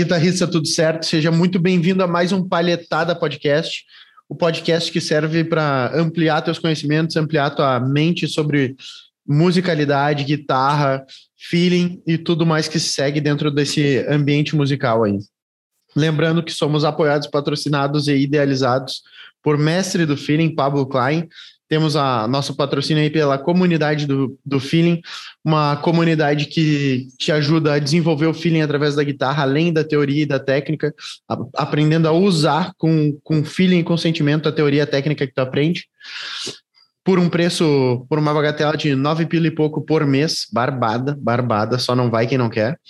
Guitarrista, tudo certo? Seja muito bem-vindo a mais um Palhetada Podcast, o podcast que serve para ampliar teus conhecimentos, ampliar tua mente sobre musicalidade, guitarra, feeling e tudo mais que segue dentro desse ambiente musical aí. Lembrando que somos apoiados, patrocinados e idealizados por mestre do feeling, Pablo Klein, temos a nosso patrocínio aí pela comunidade do, do feeling, uma comunidade que te ajuda a desenvolver o feeling através da guitarra, além da teoria e da técnica, a, aprendendo a usar com, com feeling e com sentimento a teoria e a técnica que tu aprende. Por um preço, por uma bagatela de nove pila e pouco por mês, barbada, barbada, só não vai quem não quer.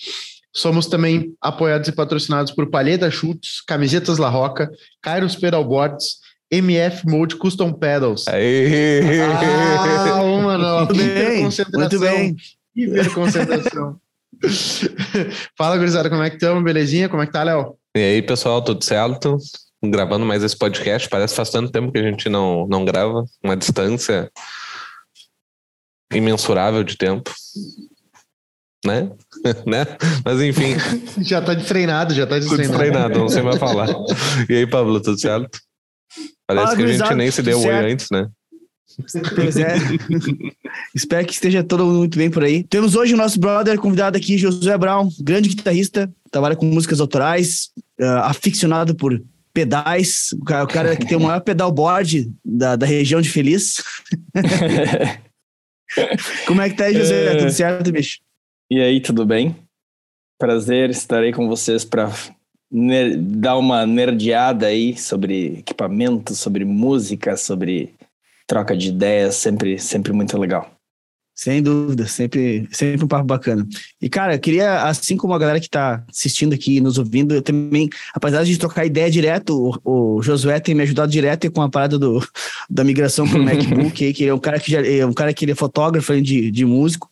Somos também apoiados e patrocinados por Palheta Chutes, Camisetas La Roca, Kairos Pedalboards, MF Mode Custom Pedals. Aê! Ah, mano. Muito bem, muito bem. Hiperconcentração. Fala, gurizada, como é que estamos? Belezinha? Como é que tá, Léo? E aí, pessoal, tudo certo? Gravando mais esse podcast. Parece que faz tanto tempo que a gente não, não grava. Uma distância imensurável de tempo. Né? né? Mas enfim. já tá treinado, já tá destreinado. treinado, não sei mais falar. E aí, Pablo, tudo certo? Parece que a gente nem se deu oi antes, né? Pois é. Espero que esteja todo mundo muito bem por aí. Temos hoje o nosso brother convidado aqui, Josué Brown, grande guitarrista, trabalha com músicas autorais, uh, aficionado por pedais, o cara, o cara que tem o maior pedalboard da, da região de Feliz. Como é que tá aí, José? É... Tudo certo, bicho? E aí, tudo bem? Prazer, estarei com vocês para dar uma nerdeada aí sobre equipamento, sobre música, sobre troca de ideias, sempre, sempre muito legal. Sem dúvida, sempre, sempre um papo bacana. E, cara, eu queria, assim como a galera que está assistindo aqui, nos ouvindo, eu também, apesar de trocar ideia direto, o, o Josué tem me ajudado direto com a parada do, da migração para o MacBook, que ele é um cara que já, é um cara que ele é fotógrafo de, de músico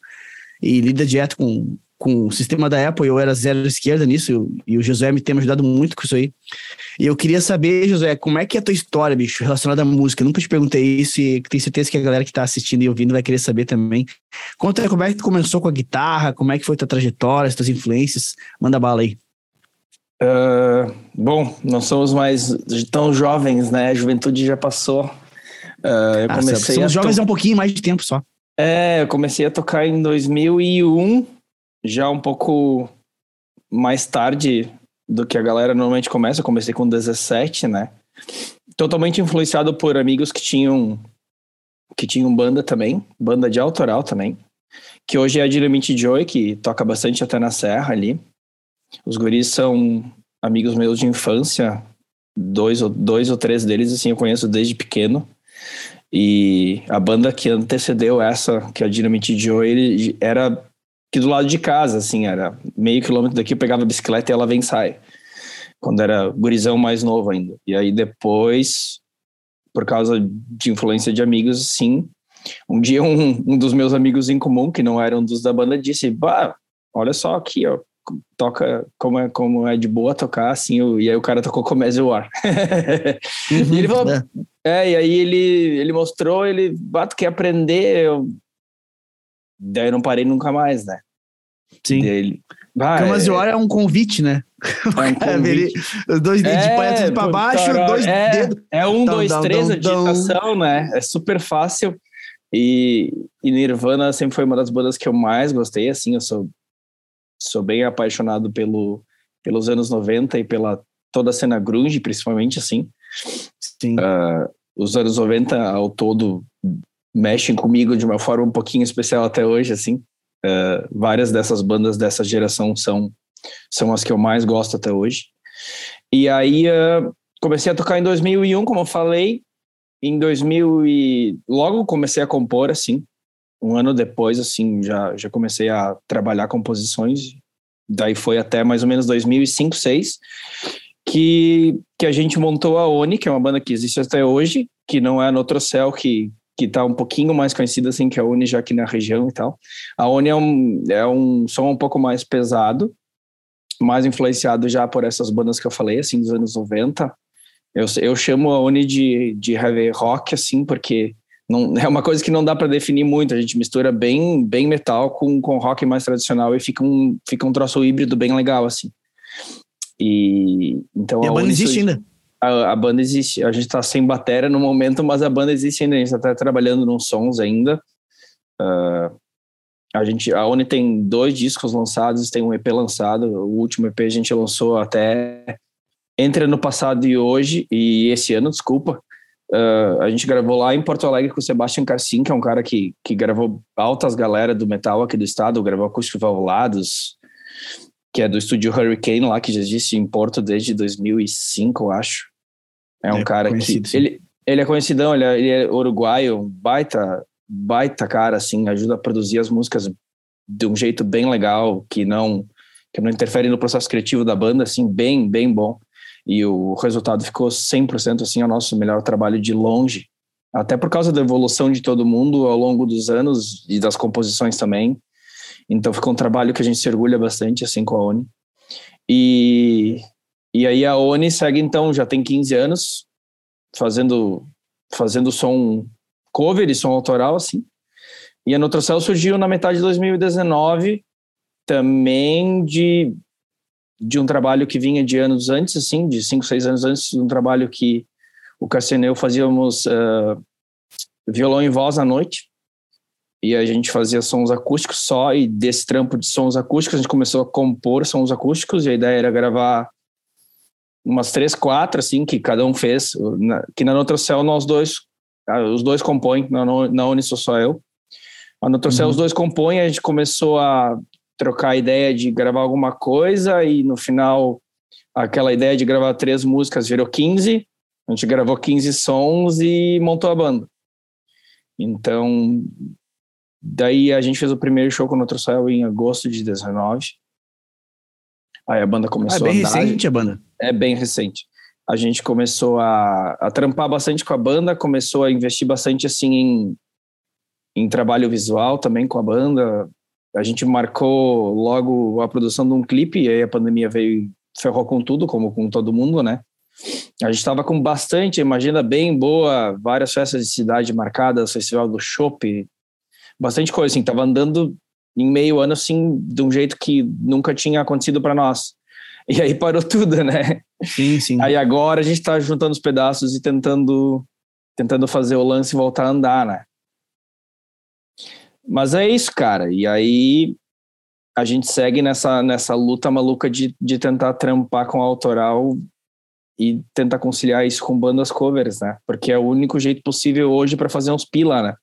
e lida direto com, com o sistema da Apple, eu era zero esquerda nisso, e o Josué me tem me ajudado muito com isso aí. E eu queria saber, Josué, como é que é a tua história, bicho, relacionada à música? Eu nunca te perguntei isso e tenho certeza que a galera que tá assistindo e ouvindo vai querer saber também. Conta como é que tu começou com a guitarra, como é que foi tua trajetória, as tuas influências. Manda bala aí. Uh, bom, não somos mais tão jovens, né? A juventude já passou. Uh, eu ah, comecei somos jovens há um pouquinho mais de tempo só. É, eu comecei a tocar em 2001 já um pouco mais tarde do que a galera normalmente começa. Eu comecei com 17, né? Totalmente influenciado por amigos que tinham que tinham banda também, banda de autoral também, que hoje é a Dynamite Joy, que toca bastante até na serra ali. Os guris são amigos meus de infância, dois ou, dois ou três deles, assim, eu conheço desde pequeno. E a banda que antecedeu essa, que é a Dynamite Joy, era aqui do lado de casa, assim, era meio quilômetro daqui, eu pegava a bicicleta e ela vem e sai. Quando era gurizão mais novo ainda. E aí depois, por causa de influência de amigos, sim, um dia um, um dos meus amigos em comum, que não eram dos da banda, disse, bah, olha só aqui, ó, toca como é, como é de boa tocar, assim, e aí o cara tocou Comese War. uhum, e ele falou, é. é. e aí ele, ele mostrou, ele, bato quer aprender, eu Daí eu não parei nunca mais, né? Sim. Dele. Ah, Camas de hora é um convite, né? É um convite. Dois dedos é, de palhetas pra baixo, dois é, dedos. É um, dois, três, a digitação, né? É super fácil. E, e, Nirvana sempre foi uma das bandas que eu mais gostei, assim, eu sou, sou bem apaixonado pelo, pelos anos 90 e pela toda a cena grunge, principalmente, assim. Sim. Uh, os anos 90 ao todo mexem comigo de uma forma um pouquinho especial até hoje, assim. Uh, várias dessas bandas dessa geração são, são as que eu mais gosto até hoje. E aí uh, comecei a tocar em 2001, como eu falei. Em 2000 e logo comecei a compor, assim. Um ano depois, assim, já, já comecei a trabalhar composições. Daí foi até mais ou menos 2005, 2006, que, que a gente montou a ONI, que é uma banda que existe até hoje, que não é no outro céu que que está um pouquinho mais conhecida assim que a Uni já aqui na região e tal. A Uni é um, é um som um pouco mais pesado, mais influenciado já por essas bandas que eu falei, assim, dos anos 90. Eu, eu chamo a Uni de, de heavy rock, assim, porque não, é uma coisa que não dá para definir muito. A gente mistura bem, bem metal com, com rock mais tradicional e fica um, fica um troço híbrido bem legal, assim. E então e a, a banda existe ainda. A, a, banda existe. A gente está sem bateria no momento, mas a banda existe ainda. A gente está trabalhando nos sons ainda. Uh, a gente, a Oni tem dois discos lançados, tem um EP lançado. O último EP a gente lançou até entre ano passado e hoje e esse ano, desculpa. Uh, a gente gravou lá em Porto Alegre com o Sebastian Carcin, que é um cara que, que gravou altas galera do metal aqui do estado, gravou Acústico Valvulados, que é do estúdio Hurricane lá, que já existe em Porto desde 2005, eu acho. É um é cara que... Ele, ele é conhecidão, ele é, ele é uruguaio, baita, baita cara, assim, ajuda a produzir as músicas de um jeito bem legal, que não, que não interfere no processo criativo da banda, assim, bem, bem bom e o resultado ficou 100% assim, o nosso melhor trabalho de longe, até por causa da evolução de todo mundo ao longo dos anos e das composições também. Então ficou um trabalho que a gente se orgulha bastante assim com a ONI. E e aí a ONI segue então, já tem 15 anos fazendo fazendo som cover e som autoral assim. E a Nutracel surgiu na metade de 2019 também de de um trabalho que vinha de anos antes, assim, de cinco, seis anos antes, de um trabalho que o Cassiano e eu fazíamos uh, violão e voz à noite, e a gente fazia sons acústicos só, e desse trampo de sons acústicos a gente começou a compor sons acústicos, e a ideia era gravar umas três, quatro, assim, que cada um fez, na, que na Notrocel nós dois, ah, os dois compõem, na, na Uni sou só eu, a Notrocel uhum. os dois compõem, a gente começou a trocar a ideia de gravar alguma coisa e no final aquela ideia de gravar três músicas virou 15. A gente gravou 15 sons e montou a banda. Então, daí a gente fez o primeiro show com o Outro Céu em agosto de 19. Aí a banda começou ah, é bem a andar. recente a banda. É bem recente. A gente começou a, a trampar bastante com a banda, começou a investir bastante assim em, em trabalho visual também com a banda, a gente marcou logo a produção de um clipe e aí a pandemia veio e ferrou com tudo, como com todo mundo, né? A gente estava com bastante, imagina bem boa, várias festas de cidade marcadas, festival do Chopp, bastante coisa, assim, tava andando em meio ano, assim, de um jeito que nunca tinha acontecido para nós. E aí parou tudo, né? Sim, sim. Aí agora a gente tá juntando os pedaços e tentando, tentando fazer o lance voltar a andar, né? Mas é isso, cara. E aí a gente segue nessa, nessa luta maluca de, de tentar trampar com a autoral e tentar conciliar isso com bandas covers, né? Porque é o único jeito possível hoje para fazer uns pila, né?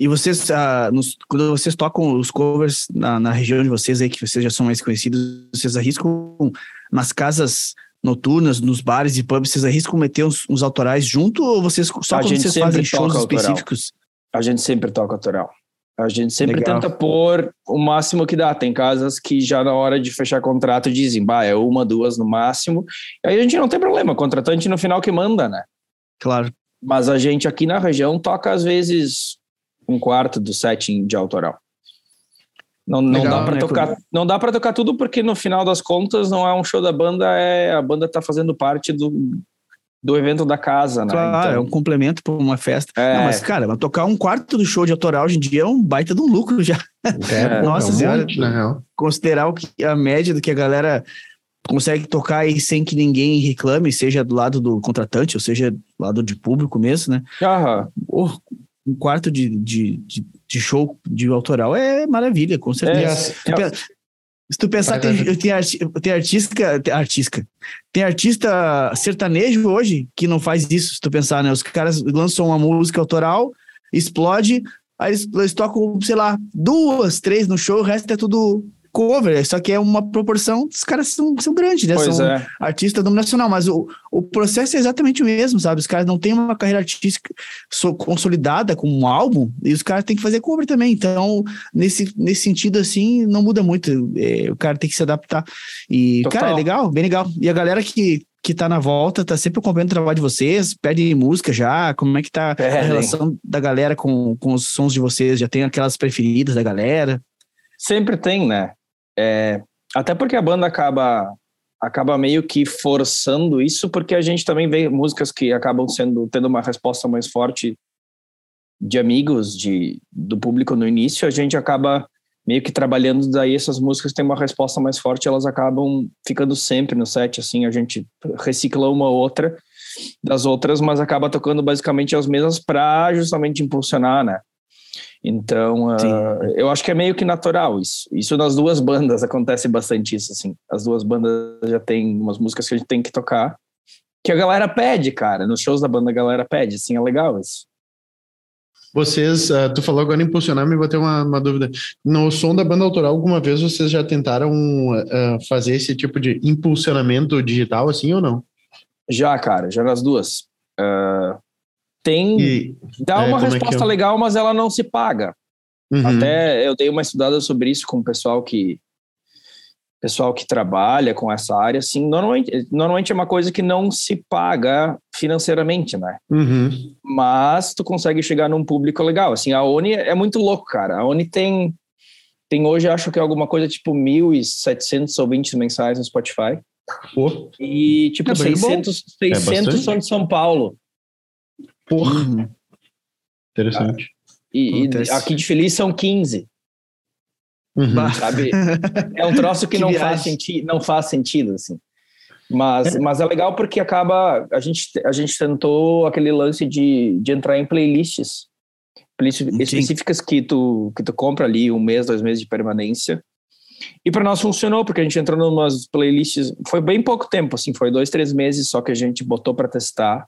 E vocês, ah, nos, quando vocês tocam os covers na, na, região de vocês aí, que vocês já são mais conhecidos, vocês arriscam nas casas noturnas, nos bares e pubs, vocês arriscam meter uns, uns autorais junto ou vocês só a quando vocês fazem shows específicos? A gente sempre toca autoral. A gente sempre Legal. tenta pôr o máximo que dá. Tem casas que já na hora de fechar contrato dizem, bah, é uma, duas no máximo. E aí a gente não tem problema, o contratante no final que manda, né? Claro. Mas a gente aqui na região toca às vezes um quarto do setting de autoral. Não, não Legal, dá para né? tocar, não dá para tocar tudo porque no final das contas não é um show da banda, é a banda tá fazendo parte do, do evento da casa, né? Claro, então... é um complemento para uma festa. É... Não, mas, cara, tocar um quarto do show de autoral hoje em dia é um baita de um lucro já. É, Nossa é um senhora, monte, considerar o que, a média do que a galera consegue tocar aí sem que ninguém reclame, seja do lado do contratante, ou seja do lado de público mesmo, né? Aham. Oh, um quarto de, de, de, de, show de autoral é maravilha, com certeza. É, se tu pensar, tem, tem, arti, tem artista, tem artista, tem artista sertanejo hoje que não faz isso, se tu pensar, né? Os caras lançam uma música autoral, explode, aí eles, eles tocam, sei lá, duas, três no show, o resto é tudo cover, só que é uma proporção, os caras são, são grandes, né? Pois são é. artistas do nacional, mas o, o processo é exatamente o mesmo, sabe? Os caras não têm uma carreira artística consolidada com um álbum, e os caras têm que fazer cover também. Então, nesse, nesse sentido, assim, não muda muito. É, o cara tem que se adaptar. E, Total. cara, é legal, bem legal. E a galera que, que tá na volta, tá sempre acompanhando o trabalho de vocês, pede música já, como é que tá a relação da galera com, com os sons de vocês? Já tem aquelas preferidas da galera? Sempre tem, né? É, até porque a banda acaba acaba meio que forçando isso, porque a gente também vê músicas que acabam sendo tendo uma resposta mais forte de amigos, de do público no início, a gente acaba meio que trabalhando daí essas músicas têm uma resposta mais forte, elas acabam ficando sempre no set, assim, a gente recicla uma outra das outras, mas acaba tocando basicamente as mesmas para justamente impulsionar, né? Então, uh, eu acho que é meio que natural isso. Isso nas duas bandas acontece bastante isso, assim. As duas bandas já tem umas músicas que a gente tem que tocar que a galera pede, cara. Nos shows da banda a galera pede, assim, é legal isso. Vocês, uh, tu falou agora impulsionar, me bateu uma, uma dúvida. No som da banda autoral, alguma vez vocês já tentaram uh, fazer esse tipo de impulsionamento digital, assim, ou não? Já, cara, já nas duas. Uh, tem. E, dá é, uma resposta é legal, mas ela não se paga. Uhum. Até eu dei uma estudada sobre isso com o pessoal que pessoal que trabalha com essa área, assim, normalmente, normalmente é uma coisa que não se paga financeiramente, né? Uhum. Mas tu consegue chegar num público legal. Assim, a Oni é muito louco, cara. A Oni tem, tem hoje, acho que é alguma coisa tipo 1.700 ouvintes mensais no Spotify. Pô. E, tipo, é 600, 600 é são de São Paulo. Porra. Uhum. Interessante. E, e, aqui de Feliz são 15. Uhum. Sabe? É um troço que, que não, faz senti não faz sentido, assim. Mas, é. mas é legal porque acaba. A gente, a gente tentou aquele lance de, de entrar em playlists. Playlists Sim. específicas que tu, que tu compra ali um mês, dois meses de permanência. E para nós funcionou, porque a gente entrou em umas playlists. Foi bem pouco tempo, assim, foi dois, três meses só que a gente botou para testar.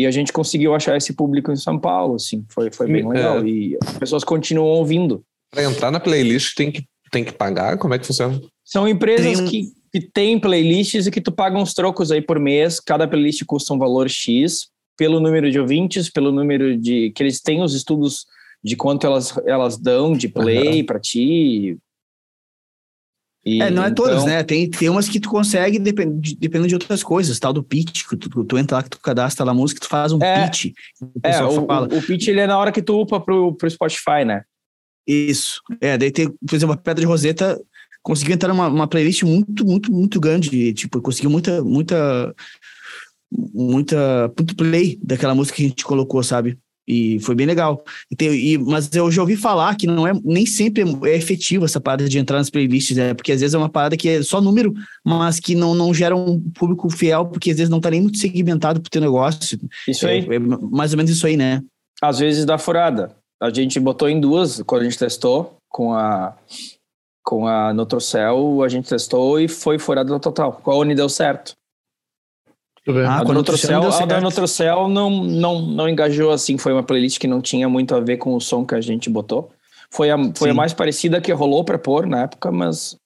E a gente conseguiu achar esse público em São Paulo, assim, foi, foi bem legal. É. E as pessoas continuam ouvindo. Para entrar na playlist tem que, tem que pagar? Como é que funciona? São empresas tem... que, que têm playlists e que tu paga uns trocos aí por mês. Cada playlist custa um valor X pelo número de ouvintes, pelo número de. que eles têm os estudos de quanto elas, elas dão de play uhum. para ti. E, é, não é todas, então... né? Tem, tem umas que tu consegue dependendo de, dependendo de outras coisas, tal do pitch, que tu, tu entra lá, que tu cadastra lá a música, tu faz um é, pitch. O é, o, o, pitch ele é na hora que tu upa pro, pro Spotify, né? Isso. É, daí tem, por exemplo, a Pedra de Roseta conseguiu entrar numa playlist muito, muito, muito grande. Tipo, conseguiu muita, muita, muita, muito play daquela música que a gente colocou, sabe? E foi bem legal. E tem, e, mas eu já ouvi falar que não é nem sempre é efetivo essa parada de entrar nas playlists, né? Porque às vezes é uma parada que é só número, mas que não, não gera um público fiel, porque às vezes não tá nem muito segmentado pro teu negócio. Isso aí. É, é mais ou menos isso aí, né? Às vezes dá furada a gente botou em duas quando a gente testou com a com a Nutrocel, a gente testou e foi furado no total. Com a deu certo. Ah, a, do Nutrocel, a da não, não, não engajou assim, foi uma playlist que não tinha muito a ver com o som que a gente botou. Foi a, foi a mais parecida que rolou para pôr na época, mas,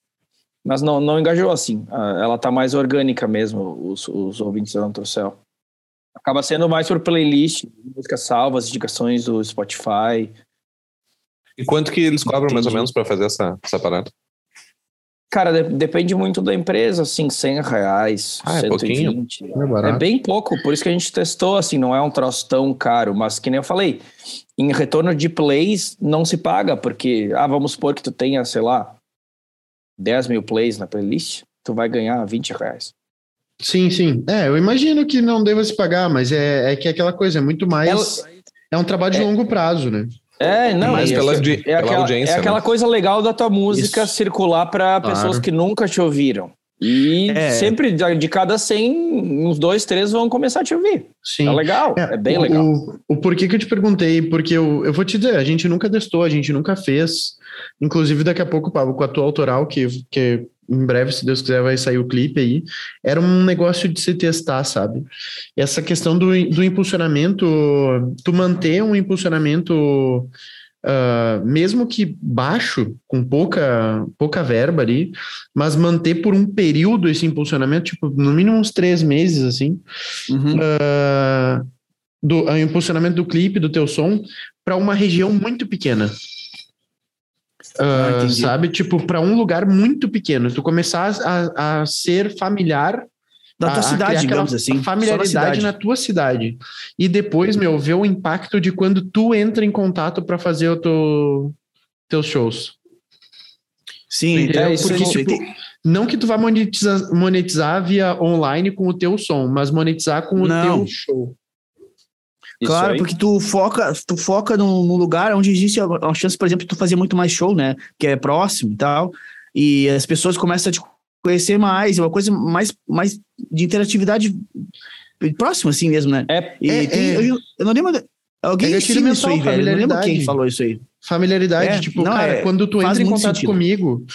mas não, não engajou assim. Ela tá mais orgânica mesmo, os, os ouvintes da Nutrocel. Acaba sendo mais por playlist, músicas salvas, indicações do Spotify. E quanto que eles cobram Entendi. mais ou menos para fazer essa, essa parada? Cara, de, depende muito da empresa, assim, 100 reais, ah, 120. É, é, é, bem pouco, por isso que a gente testou, assim, não é um troço tão caro, mas que nem eu falei, em retorno de plays não se paga, porque, ah, vamos supor que tu tenha, sei lá, 10 mil plays na playlist, tu vai ganhar 20 reais. Sim, sim. É, eu imagino que não deva se pagar, mas é, é que é aquela coisa, é muito mais. É um trabalho de é, longo prazo, né? É, não, mas é, pela, é, pela aquela, audiência. É aquela né? coisa legal da tua música Isso. circular para claro. pessoas que nunca te ouviram. E é. sempre de cada 100, uns dois, três vão começar a te ouvir. Sim. É legal, é, é bem o, legal. O, o porquê que eu te perguntei, porque eu, eu vou te dizer, a gente nunca testou, a gente nunca fez. Inclusive, daqui a pouco, Pablo, com a tua autoral, que, que em breve, se Deus quiser, vai sair o clipe aí. Era um negócio de se testar, sabe? E essa questão do, do impulsionamento, tu manter um impulsionamento, uh, mesmo que baixo, com pouca, pouca verba ali, mas manter por um período esse impulsionamento, tipo, no mínimo uns três meses, assim, uhum. uh, do uh, impulsionamento do clipe, do teu som, para uma região muito pequena. Uh, sabe? Tipo, para um lugar muito pequeno. Tu começar a, a ser familiar da tua a, cidade, digamos assim. Familiaridade na tua cidade. E depois, meu, ver o impacto de quando tu entra em contato para fazer o teu, teus shows. Sim, é isso. Porque, tipo, não que tu vá monetizar, monetizar via online com o teu som, mas monetizar com o não. teu show. Isso Claro, aí. porque tu foca, tu foca num, num lugar onde existe a, a chance, por exemplo, de tu fazer muito mais show, né? Que é próximo e tal. E as pessoas começam a te conhecer mais, é uma coisa mais, mais de interatividade próxima, assim mesmo, né? É, E É, tem- é. Eu, eu não lembro. Alguém É gatilho isso aí, velho. Eu não lembro familiaridade. quem falou isso aí. Familiaridade, É, tipo, não, cara, é, quando tu entra em contato sentido. comigo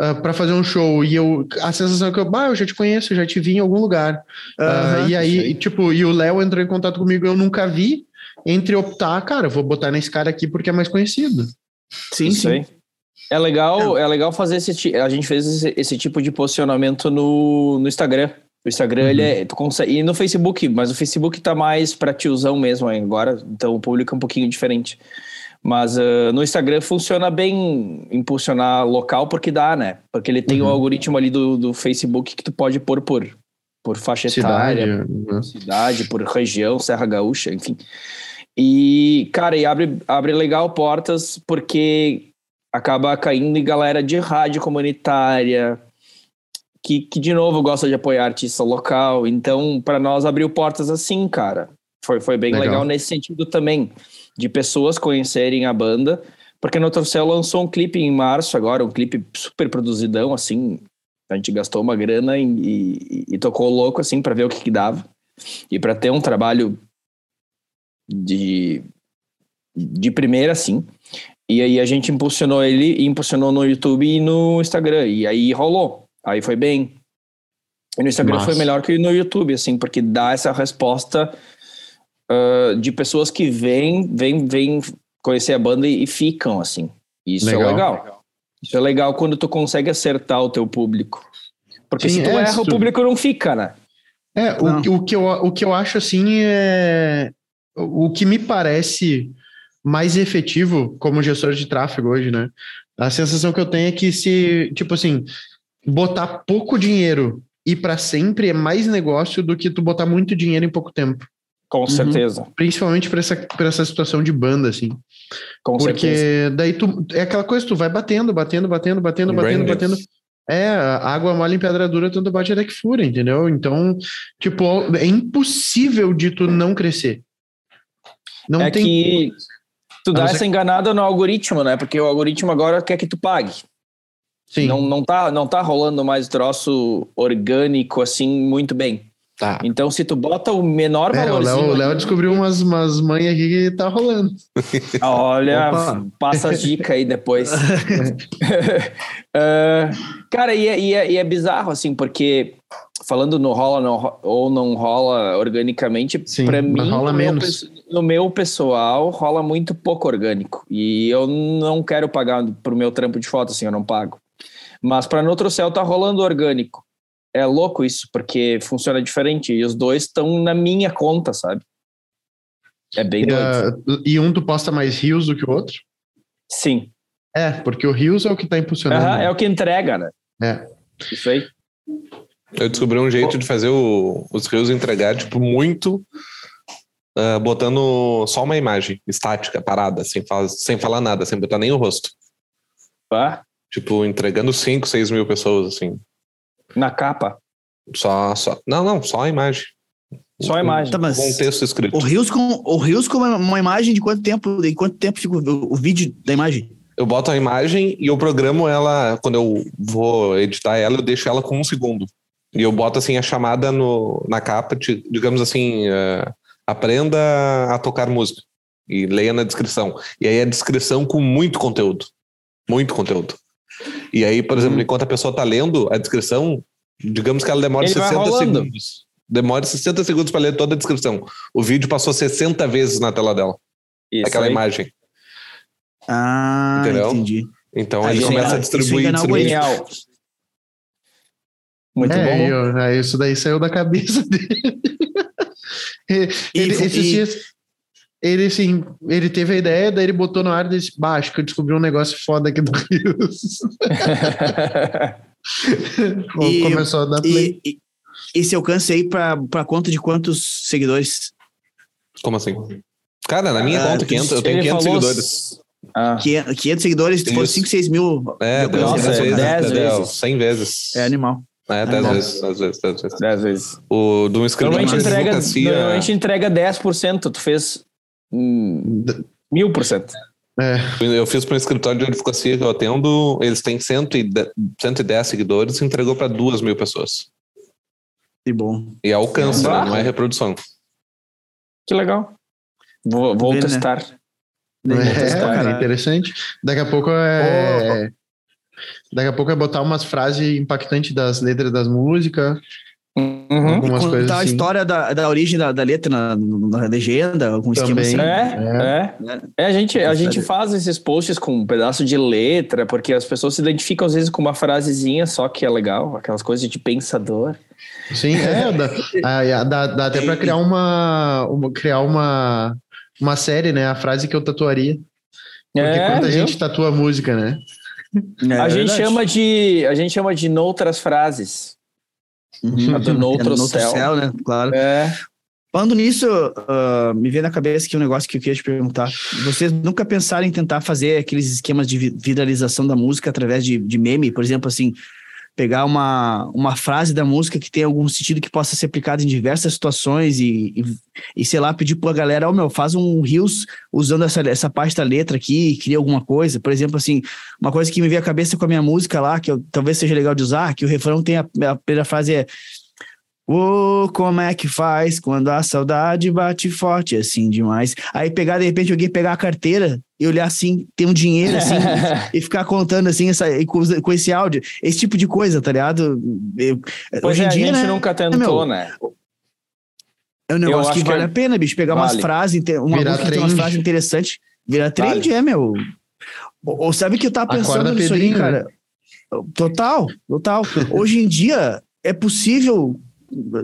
ah, pra fazer um show e eu a sensação é que eu, bah, eu já te conheço, eu já te vi em algum lugar. Ah, Aham, e aí, e, tipo, e o Léo entrou em contato comigo, eu nunca vi. Entre optar, cara, vou botar nesse cara aqui porque é mais conhecido. Sim, Isso sim. aí. É legal, é legal fazer esse a gente fez esse, esse tipo de posicionamento no, no Instagram. O Instagram ele é, tu consegue e no Facebook, mas o Facebook tá mais para tiozão mesmo agora, então o público é um pouquinho diferente. Mas ah, no Instagram funciona bem impulsionar local porque dá, né? Porque ele tem o Uhum. algoritmo ali do, do Facebook que tu pode pôr por por faixa Cidade. etária, né? cidade, por região, Serra Gaúcha, enfim. E, cara, e abre, abre legal portas porque acaba caindo em galera de rádio comunitária, que, que de novo gosta de apoiar artista local. Então, para nós abriu portas assim, cara. Foi, foi bem Legal. legal. nesse sentido também, de pessoas conhecerem a banda. Porque no Torcel lançou um clipe em março agora, um clipe super produzidão, assim. A gente gastou uma grana e, e- e tocou louco, assim, para ver o que, que dava. E para ter um trabalho de, de primeira, assim. E aí a gente impulsionou ele, e impulsionou no YouTube e no Instagram. E aí rolou. Aí foi bem. E no Instagram foi melhor que no YouTube, assim, porque dá essa resposta ah, de pessoas que vêm, vêm, vêm conhecer a banda e, e ficam, assim. Isso Legal. é legal. Isso é legal quando tu consegue acertar o teu público. Porque Sim, se tu é, erra, o público não fica, né? É, o, que- o, que eu, o que eu acho assim é. O que me parece mais efetivo como gestor de tráfego hoje, né? A sensação que eu tenho é que se, tipo assim, botar pouco dinheiro e para sempre é mais negócio do que tu botar muito dinheiro em pouco tempo. Com certeza. Principalmente para essa, pra essa situação de banda, assim. Com Porque certeza. daí tu. É aquela coisa, tu vai batendo, batendo, batendo, batendo, batendo, batendo. É, água mole em pedra dura, tanto bate até que fura, entendeu? Então, tipo, é impossível de tu não crescer. Não é tem. que tu dá essa enganada no algoritmo, né? Porque o algoritmo agora quer que tu pague. Sim, Não, não, tá, não tá rolando mais troço orgânico assim muito bem. tá. Então, se tu bota o menor É, o valorzinho. Léo, o Léo descobriu umas, umas manhas aqui que tá rolando. Olha, Opa. passa as dicas aí depois. Ah, cara, e é, e, é, e é bizarro, assim, porque falando no rola não ou não rola organicamente, mas mim, no meu, no meu pessoal, rola muito pouco orgânico. E eu não quero pagar pro meu trampo de foto, assim, eu não pago. Mas pra Nutrocel tá rolando orgânico. É louco isso, porque funciona diferente. E os dois estão na minha conta, sabe? É bem E, doido. ah, e um tu posta mais rios do que o outro? Sim. É, porque o rios é o que tá impulsionando. Aham, é o que entrega, né? É. Isso aí. Eu descobri um jeito de fazer o- os rios entregar, tipo, muito ah, botando só uma imagem estática, parada, sem, fa- sem falar nada, sem botar nem o rosto. Tá? Tipo, entregando 5, 6 mil pessoas, assim. Na capa. Só, só. Não, não, só a imagem. Só a imagem. Tá, mas Com um texto escrito. o Rios com, o Rios com uma, uma imagem de quanto tempo? De quanto tempo fica o, o vídeo da imagem? Eu boto a imagem e eu programo ela, quando eu vou editar ela, eu deixo ela com um segundo. E eu boto assim a chamada no, na capa, de- digamos assim, eh, aprenda a tocar música. E leia na descrição. E aí a descrição com muito conteúdo. Muito conteúdo. E aí, por exemplo, enquanto a pessoa tá lendo a descrição, digamos que ela demora Ele vai 60 rolando. segundos. Demora 60 segundos para ler toda a descrição. O vídeo passou 60 vezes na tela dela. Isso aquela aí. imagem. Ah, Entendeu? entendi. Então Ah, ele começa a Isso distribuir. engana o distribuir. Genial. Muito é, bom. eu- é, isso daí saiu da cabeça dele. ele, E- esses e- dias, ele assim, ele teve a ideia, daí ele botou no ar e disse, acho que eu descobri um negócio foda aqui do Rios. E- Começou a dar play. E, e esse alcance aí pra, pra conta de quantos seguidores? Como assim? Cara, na minha Ah, conta, 500, eu tenho Ele 500 falou- seguidores. Ah, 500, 500 seguidores, se for Isso. 5, 6 mil. É, Meu 10 Deus, vezes, é 10 10, vezes. 100 vezes. É animal. É, 10 Animal. vezes, 10 vezes, 10 vezes. dez vezes. O do inscrito Normalmente entrega, normalmente entrega 10%. Tu fez mil por cento. É. Eu fiz para um escritório de advocacia que eu atendo, eles têm 110, 110 seguidores e entregou para duas mil pessoas. Que bom. E é alcance, né? não é reprodução. Que legal. Vou, vou Bem, testar. Né? É, é, interessante. Daqui a pouco é. Oh. Daqui a pouco é botar umas frases impactantes das letras das músicas. Uhum. Algumas e contar assim. a história da, da origem da, da letra na, na legenda, algum Também. esquema assim. É, é. é. é a gente, a gente faz esses posts com um pedaço de letra, porque as pessoas se identificam às vezes com uma frasezinha só que é legal, aquelas coisas de pensador. Sim, é, dá, dá, dá até para criar uma, uma, criar uma, uma série, né? A frase que eu tatuaria. Porque é, quanta viu? gente tatua música, né? É, a gente chama de a gente chama de noutras frases. Uhum. A do Noutro, é, céu. céu. né? Claro. É. Falando nisso, uh, me veio na cabeça que um negócio que eu queria te perguntar. Vocês nunca pensaram em tentar fazer aqueles esquemas de viralização da música através de, de meme? Por exemplo, assim, pegar uma, uma frase da música que tem algum sentido que possa ser aplicado em diversas situações e, e, e sei lá, pedir pra galera, ó, oh, meu, faz um rios usando essa, essa parte da letra aqui, cria alguma coisa. Por exemplo, assim, uma coisa que me veio à cabeça com a minha música lá, que eu, talvez seja legal de usar, que o refrão tem a, a primeira frase é Oh, como é que faz quando a saudade bate forte assim demais? Aí pegar, de repente, alguém pegar a carteira e olhar assim, ter um dinheiro assim, e ficar contando assim, essa, com, com, esse áudio, esse tipo de coisa, tá ligado? Eu, pois hoje é, em dia, a gente né, nunca tentou, né? É um negócio que vale que a pena, bicho, pegar vale. umas frases, uma música que tem umas frases interessantes, virar trend, vale. é, meu. Ou, sabe que eu tava pensando nisso aí, cara? Total, total. hoje em dia é possível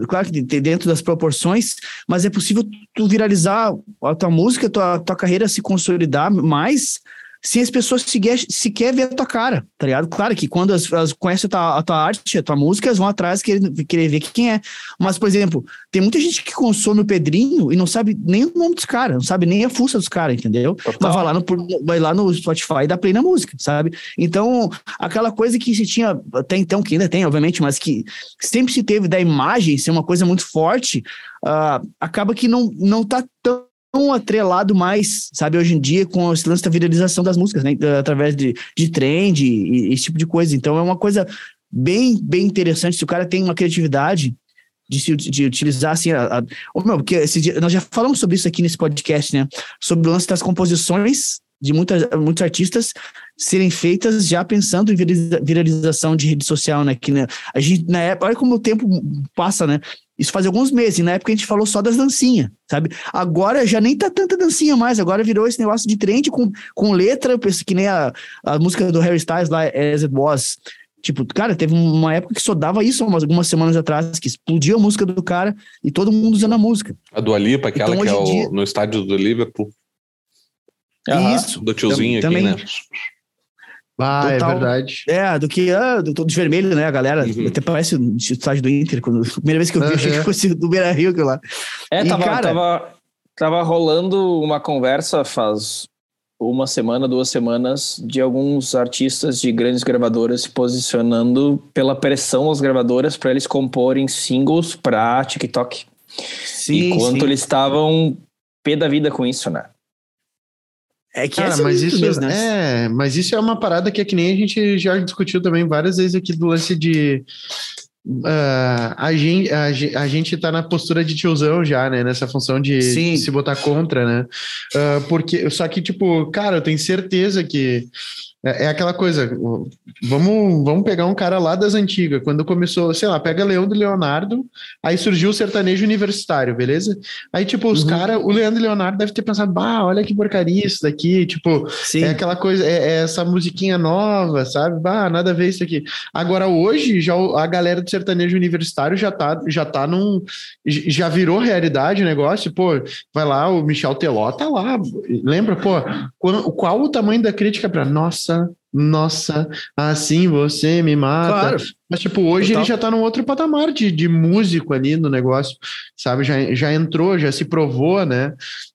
claro que dentro das proporções, mas é possível tu viralizar a tua música, a tua, tua carreira se consolidar mais sem as pessoas sequer, sequer ver a tua cara, tá ligado? Claro que quando elas, elas conhecem a tua, a tua, arte, a tua música, elas vão atrás querer, querer ver quem é. Mas, por exemplo, tem muita gente que consome o Pedrinho e não sabe nem o nome dos caras, não sabe nem a fuça dos caras, entendeu? Total. Mas vai lá, no, vai lá no Spotify e dá play na música, sabe? Então, aquela coisa que se tinha até então, que ainda tem, obviamente, mas que sempre se teve da imagem ser uma coisa muito forte, uh, acaba que não, não tá tão atrelado mais, sabe, hoje em dia com esse lance da viralização das músicas, né? Através de, de trend e, e esse tipo de coisa. Então é uma coisa bem, bem interessante. Se o cara tem uma criatividade de, se, de utilizar assim, a, a, meu, porque esse dia, nós já falamos sobre isso aqui nesse podcast, né? Sobre o lance das composições de muitas, muitos artistas serem feitas já pensando em viralização de rede social, né? Que né, a gente, na época, olha como o tempo passa, né? Isso faz alguns meses, e na época a gente falou só das dancinhas, sabe? Agora já nem tá tanta dancinha mais, agora virou esse negócio de trend com, com letra, eu penso que nem a, a música do Harry Styles lá, As It Was. Tipo, cara, teve uma época que só dava isso algumas semanas atrás, que explodiu a música do cara e todo mundo usando a música. A do Alipa, aquela então, que é o, dia... no estádio do Liverpool. Isso. Do tiozinho aqui, né? Ah, é Total, é verdade. É, do que ah, do todo de vermelho, né, a galera? Uhum. Até parece o estádio do Inter. Quando, a primeira vez que eu vi, uhum. achei que fosse do Beira Rio lá. É, e, tava, cara, tava, tava rolando uma conversa faz uma semana, duas semanas, de alguns artistas de grandes gravadoras se posicionando pela pressão das gravadoras para eles comporem singles para TikTok. Sim, Enquanto sim. eles estavam pé da vida com isso, né? É que Cara, mas isso mesmo, né? é, mas isso é uma parada que é que nem a gente já discutiu também várias vezes aqui do lance de uh, a, gente, a, a, gente tá na postura de tiozão já, né? Nessa função de, de se botar contra, né? Uh, porque, só que, tipo, cara, eu tenho certeza que é, é, aquela coisa, vamos, vamos pegar um cara lá das antigas, quando começou, sei lá, pega Leandro Leonardo, aí surgiu o sertanejo universitário, beleza? Aí, tipo, os uhum. caras, o Leandro Leonardo deve ter pensado, bah, olha que porcaria isso daqui, tipo, Sim. é aquela coisa, é, é, essa musiquinha nova, sabe? Bah, nada a ver isso aqui. Agora, hoje, já a galera do sertanejo universitário já tá, já tá num, já virou realidade o negócio, pô, vai lá, o Michel Teló tá lá, lembra, pô, qual, qual o tamanho da crítica para nossa nossa, nossa, assim você me mata. Claro. Mas, tipo, hoje Total. ele já tá num outro patamar de, de músico ali no negócio, sabe? Já, já entrou, já se provou, né?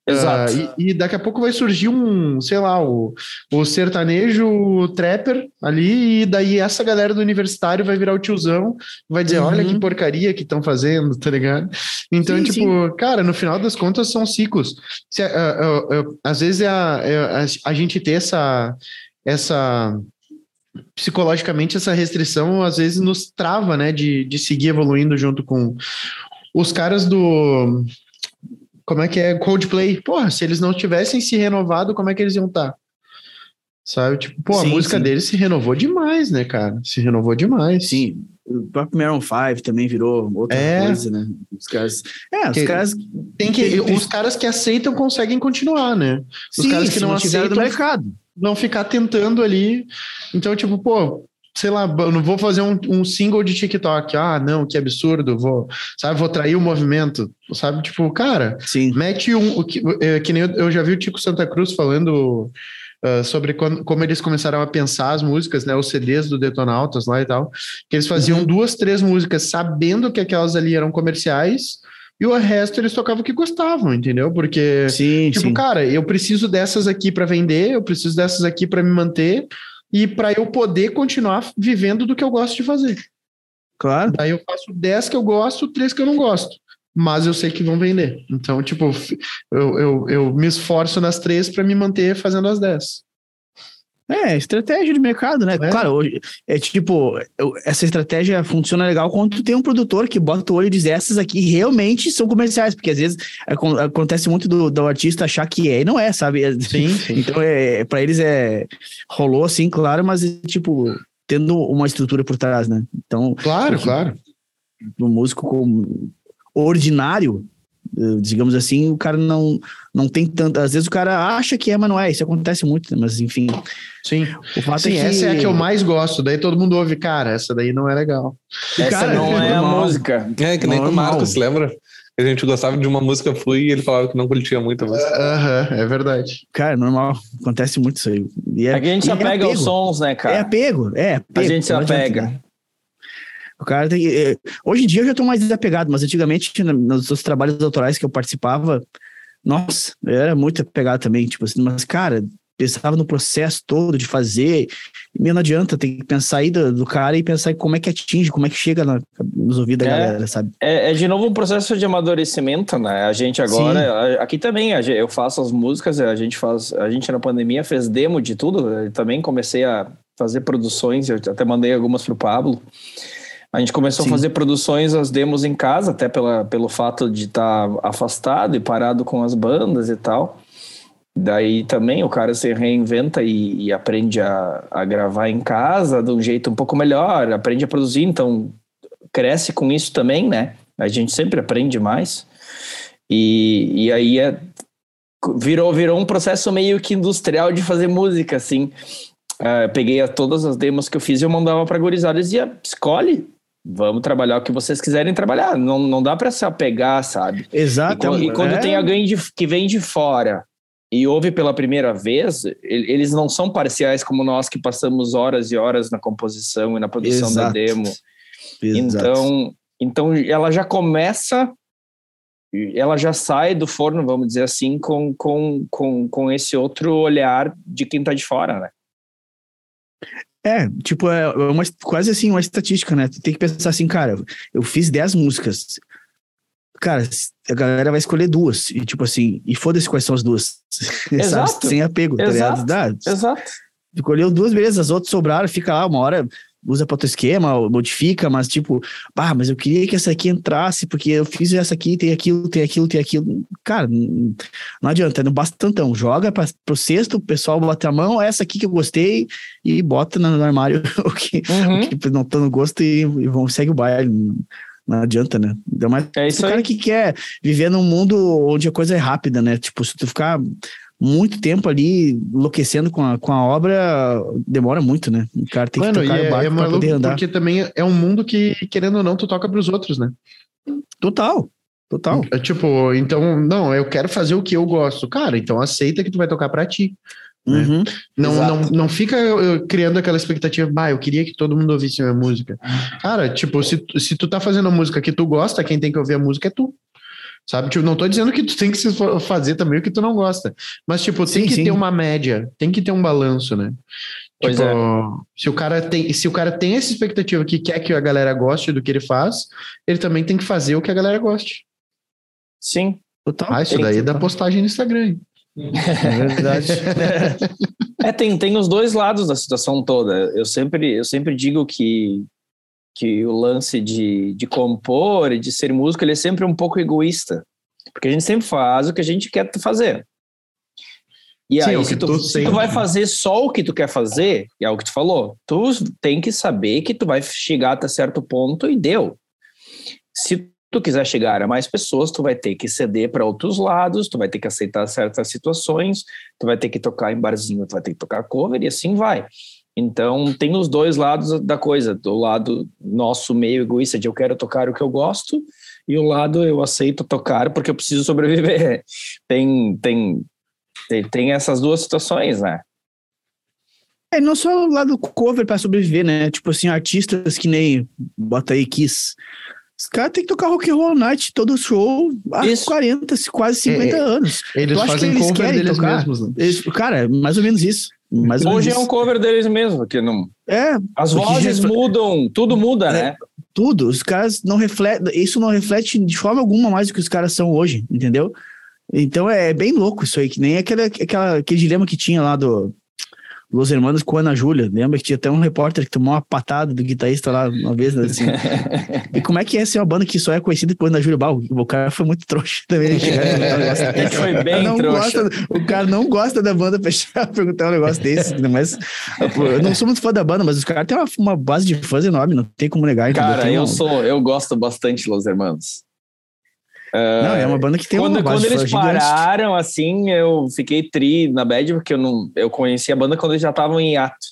Exato. Uh, e, e, daqui a pouco vai surgir um, sei lá, o, o sertanejo trapper ali, e daí essa galera do universitário vai virar o tiozão, vai dizer: uhum. olha que porcaria que estão fazendo, tá ligado? Então, sim, tipo, sim. cara, no final das contas são ciclos. Se, uh, uh, às vezes é a, é a, a gente ter essa essa psicologicamente essa restrição às vezes nos trava, né, de, de seguir evoluindo junto com os caras do como é que é Coldplay? Porra, se eles não tivessem se renovado, como é que eles iam estar? Tá? Sabe? Tipo, pô, sim, a música sim. deles se renovou demais, né, cara? Se renovou demais. Sim. O próprio Maroon 5 também virou outra é. coisa, né? Os caras. É, os caras. Tem que, os caras que aceitam conseguem continuar, né? Os sim, caras que não aceitam. do mercado não ficar tentando ali. Então, tipo, pô, sei lá, não vou fazer um, um, single de TikTok. Ah, não, que absurdo, vou, sabe, vou trair o movimento, sabe? Tipo, cara, Sim. mete um, que, é, que nem eu, eu, já vi o Tico Santa Cruz falando uh, sobre quando, como eles começaram a pensar as músicas, né, os CDs do Detonautas lá e tal, que eles faziam uhum. duas, três músicas sabendo que aquelas ali eram comerciais, e o resto eles tocavam o que gostavam, entendeu? Porque, sim, tipo, sim. cara, eu preciso dessas aqui para vender, eu preciso dessas aqui para me manter e para eu poder continuar vivendo do que eu gosto de fazer. Claro. Daí eu faço 10 que eu gosto, três que eu não gosto. Mas eu sei que vão vender. Então, tipo, eu, eu, eu me esforço nas três para me manter fazendo as 10. É, estratégia de mercado, né? É. Claro, hoje, é tipo, essa estratégia funciona legal quando tu tem um produtor que bota o olho e diz essas aqui realmente são comerciais, porque às vezes acontece muito do, do artista achar que é e não é, sabe? Sim, sim. Então, é, para eles é rolou assim, claro, mas tipo, tendo uma estrutura por trás, né? Então, claro, claro. O músico ordinário, eh, digamos assim, o cara não, não tem tanto. Às vezes o cara acha que é, mas não é. Isso acontece muito, mas enfim. Sim. O fato Sim, é que... essa é a que eu mais gosto. Daí todo mundo ouve, cara, essa daí não é legal. Essa cara, não é, é a música. É, que nem com o Marcos, lembra? A gente gostava de uma música fui e ele falava que não curtia muito a música. Aham, uh -huh, é verdade. Cara, normal. Acontece muito isso aí. E é, Aqui a gente se apega é aos sons, né, cara? É apego, é apego. A gente se apega. Né? O cara tem, é, hoje em dia eu já estou mais desapegado, mas antigamente, nos outros trabalhos autorais que eu participava, nossa, eu era muito apegado também, tipo assim, mas, cara, pensava no processo todo de fazer, e não adianta, tem que pensar aí do, do, cara e pensar em como é que atinge, como é que chega na, nos ouvidos da é, galera, sabe? É, é, de novo um processo de amadurecimento, né? A gente agora, aqui também, eu faço as músicas, a gente faz, a gente na pandemia fez demo de tudo, eu também comecei a fazer produções, eu até mandei algumas pro Pablo, a gente começou Sim. a fazer produções, as demos em casa, até pela, pelo fato de estar tá afastado e parado com as bandas e tal. Daí também o cara se reinventa e, e, aprende a, a gravar em casa de um jeito um pouco melhor, aprende a produzir, então cresce com isso também, né? A gente sempre aprende mais. E, e aí é, virou, virou um processo meio que industrial de fazer música, assim. Uh, peguei todas as demos que eu fiz e eu mandava para gurizada e dizia, escolhe, Vamos trabalhar o que vocês quiserem trabalhar. Não, não dá para se apegar, sabe? Exato. E, e quando é... tem alguém de, que vem de fora e ouve pela primeira vez, eles não são parciais como nós que passamos horas e horas na composição e na produção Exato. da demo. Exato. Então, então ela já começa, ela já sai do forno, vamos dizer assim, com, com, com, com esse outro olhar de quem está de fora, né? É, tipo, é uma, quase assim, uma estatística, né? Tu tem que pensar assim, cara, eu fiz 10 músicas. Cara, a galera vai escolher duas. E tipo assim, e foda-se quais são as duas. Exato. Sem apego, Exato. tá ligado? Exato. Escolheu duas, beleza, as outras sobraram, fica lá uma hora, usa para outro esquema, modifica, mas tipo, pá, mas eu queria que essa aqui entrasse, porque eu fiz essa aqui, tem aquilo, tem aquilo, tem aquilo. Cara, não adianta, não basta tantão. Joga para pro sexto, o pessoal bota a mão, essa aqui que eu gostei, e bota no armário o que, uhum. o que não tá no gosto e, e vão, segue o baile. Não adianta, né? Ainda mais é isso o cara aí. que quer viver num mundo onde a coisa é rápida, né? Tipo, se tu ficar muito tempo ali enlouquecendo com a, com a obra, demora muito, né? O cara tem Mano, que tocar e é, é maluco poder andar. Porque também é um mundo que, querendo ou não, tu toca para os outros, né? Total. Total. É tipo, então, não, eu quero fazer o que eu gosto. Cara, então aceita que tu vai tocar para ti. Né? Uhum, não, não, não fica criando aquela expectativa, bah, eu queria que todo mundo ouvisse minha música. Cara, tipo, se, se tu tá fazendo a música que tu gosta, quem tem que ouvir a música é tu. Sabe? Tipo, não tô dizendo que tu tem que fazer também o que tu não gosta. Mas, tipo, tem sim, que sim. ter uma média, tem que ter um balanço, né? Pois tipo, é. se o cara tem, se o cara tem essa expectativa que quer que a galera goste do que ele faz, ele também tem que fazer o que a galera goste. Sim. Total. Ah, isso daí é da postagem no Instagram. É verdade. é, tem, tem os dois lados da situação toda. Eu sempre, eu sempre digo que, que o lance de, de compor e de ser músico ele é sempre um pouco egoísta. Porque a gente sempre faz o que a gente quer fazer. E Sim, aí, se, tu, se tu, vai fazer só o que tu quer fazer, é o que tu falou, tu tem que saber que tu vai chegar até certo ponto e deu. Se tu quiser chegar a mais pessoas, tu vai ter que ceder para outros lados, tu vai ter que aceitar certas situações, tu vai ter que tocar em barzinho, tu vai ter que tocar cover e assim vai. Então, tem os dois lados da coisa, do lado nosso meio egoísta de eu quero tocar o que eu gosto e o lado eu aceito tocar porque eu preciso sobreviver. Tem tem tem, tem essas duas situações, né? É, não só o lado cover para sobreviver, né? Tipo assim, artistas que nem bota aí Kiss os caras têm que tocar rock and roll night todo show há Isso. 40, quase 50 é, é, anos. Eles fazem eles cover deles tocar? mesmos. Né? Eles, cara, mais ou menos isso. Mais Hoje é um cover deles mesmo, que não. É. As vozes mudam, tudo muda, é, né? Tudo. Os caras não refletem. Isso não reflete de forma alguma mais do que os caras são hoje, entendeu? Então é bem louco isso aí, que nem aquele, aquela, aquele dilema que tinha lá do Los Hermanos com Ana Júlia. Lembra que tinha até um repórter que tomou uma patada do guitarrista lá uma vez, né, assim. e como é que é ser uma banda que só é conhecida por Ana Júlia? o cara foi muito trouxa também. Né? Ele foi bem não trouxa. Gosta, o cara não gosta da banda pra perguntar um negócio desse. Né? Mas eu não sou muito fã da banda, mas os caras têm uma, uma, base de fãs enorme, não tem como negar. Cara, eu, sou, eu gosto bastante de Los Hermanos. Uh, não, é uma banda que tem quando, uma base Quando eles pararam, assim, eu fiquei tri na bad, porque eu não eu conheci a banda quando eles já estavam em ato.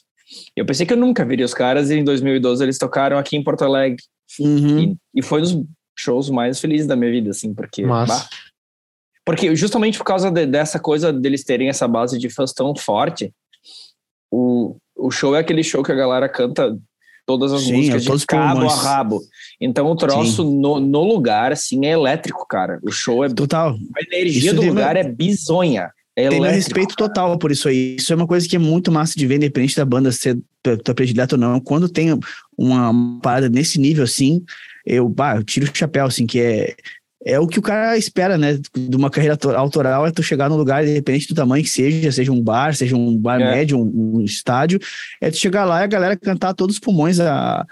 Eu pensei que eu nunca viria os caras, e em 2012 eles tocaram aqui em Porto Alegre. Uhum. E, e, foi um dos shows mais felizes da minha vida, assim, porque... Bah, porque justamente por causa de, dessa coisa deles terem essa base de fãs tão forte, o, o show é aquele show que a galera canta todas as Sim, músicas de cabo a rabo. Então o troço no, no, lugar, assim, é elétrico, cara. O show é. Total. A energia isso do lugar meu... é bizonha. É tem meu respeito cara. total por isso aí. Isso é uma coisa que é muito massa de ver, independente da banda ser tua predileta ou não. Quando tem uma parada nesse nível assim, eu, bah, eu tiro o chapéu, assim, que é é o que o cara espera, né? De uma carreira autoral é tu chegar num lugar, independente do tamanho que seja, seja um bar, seja um bar é. médio, um, um, estádio, é tu chegar lá e a galera cantar todos os pulmões a,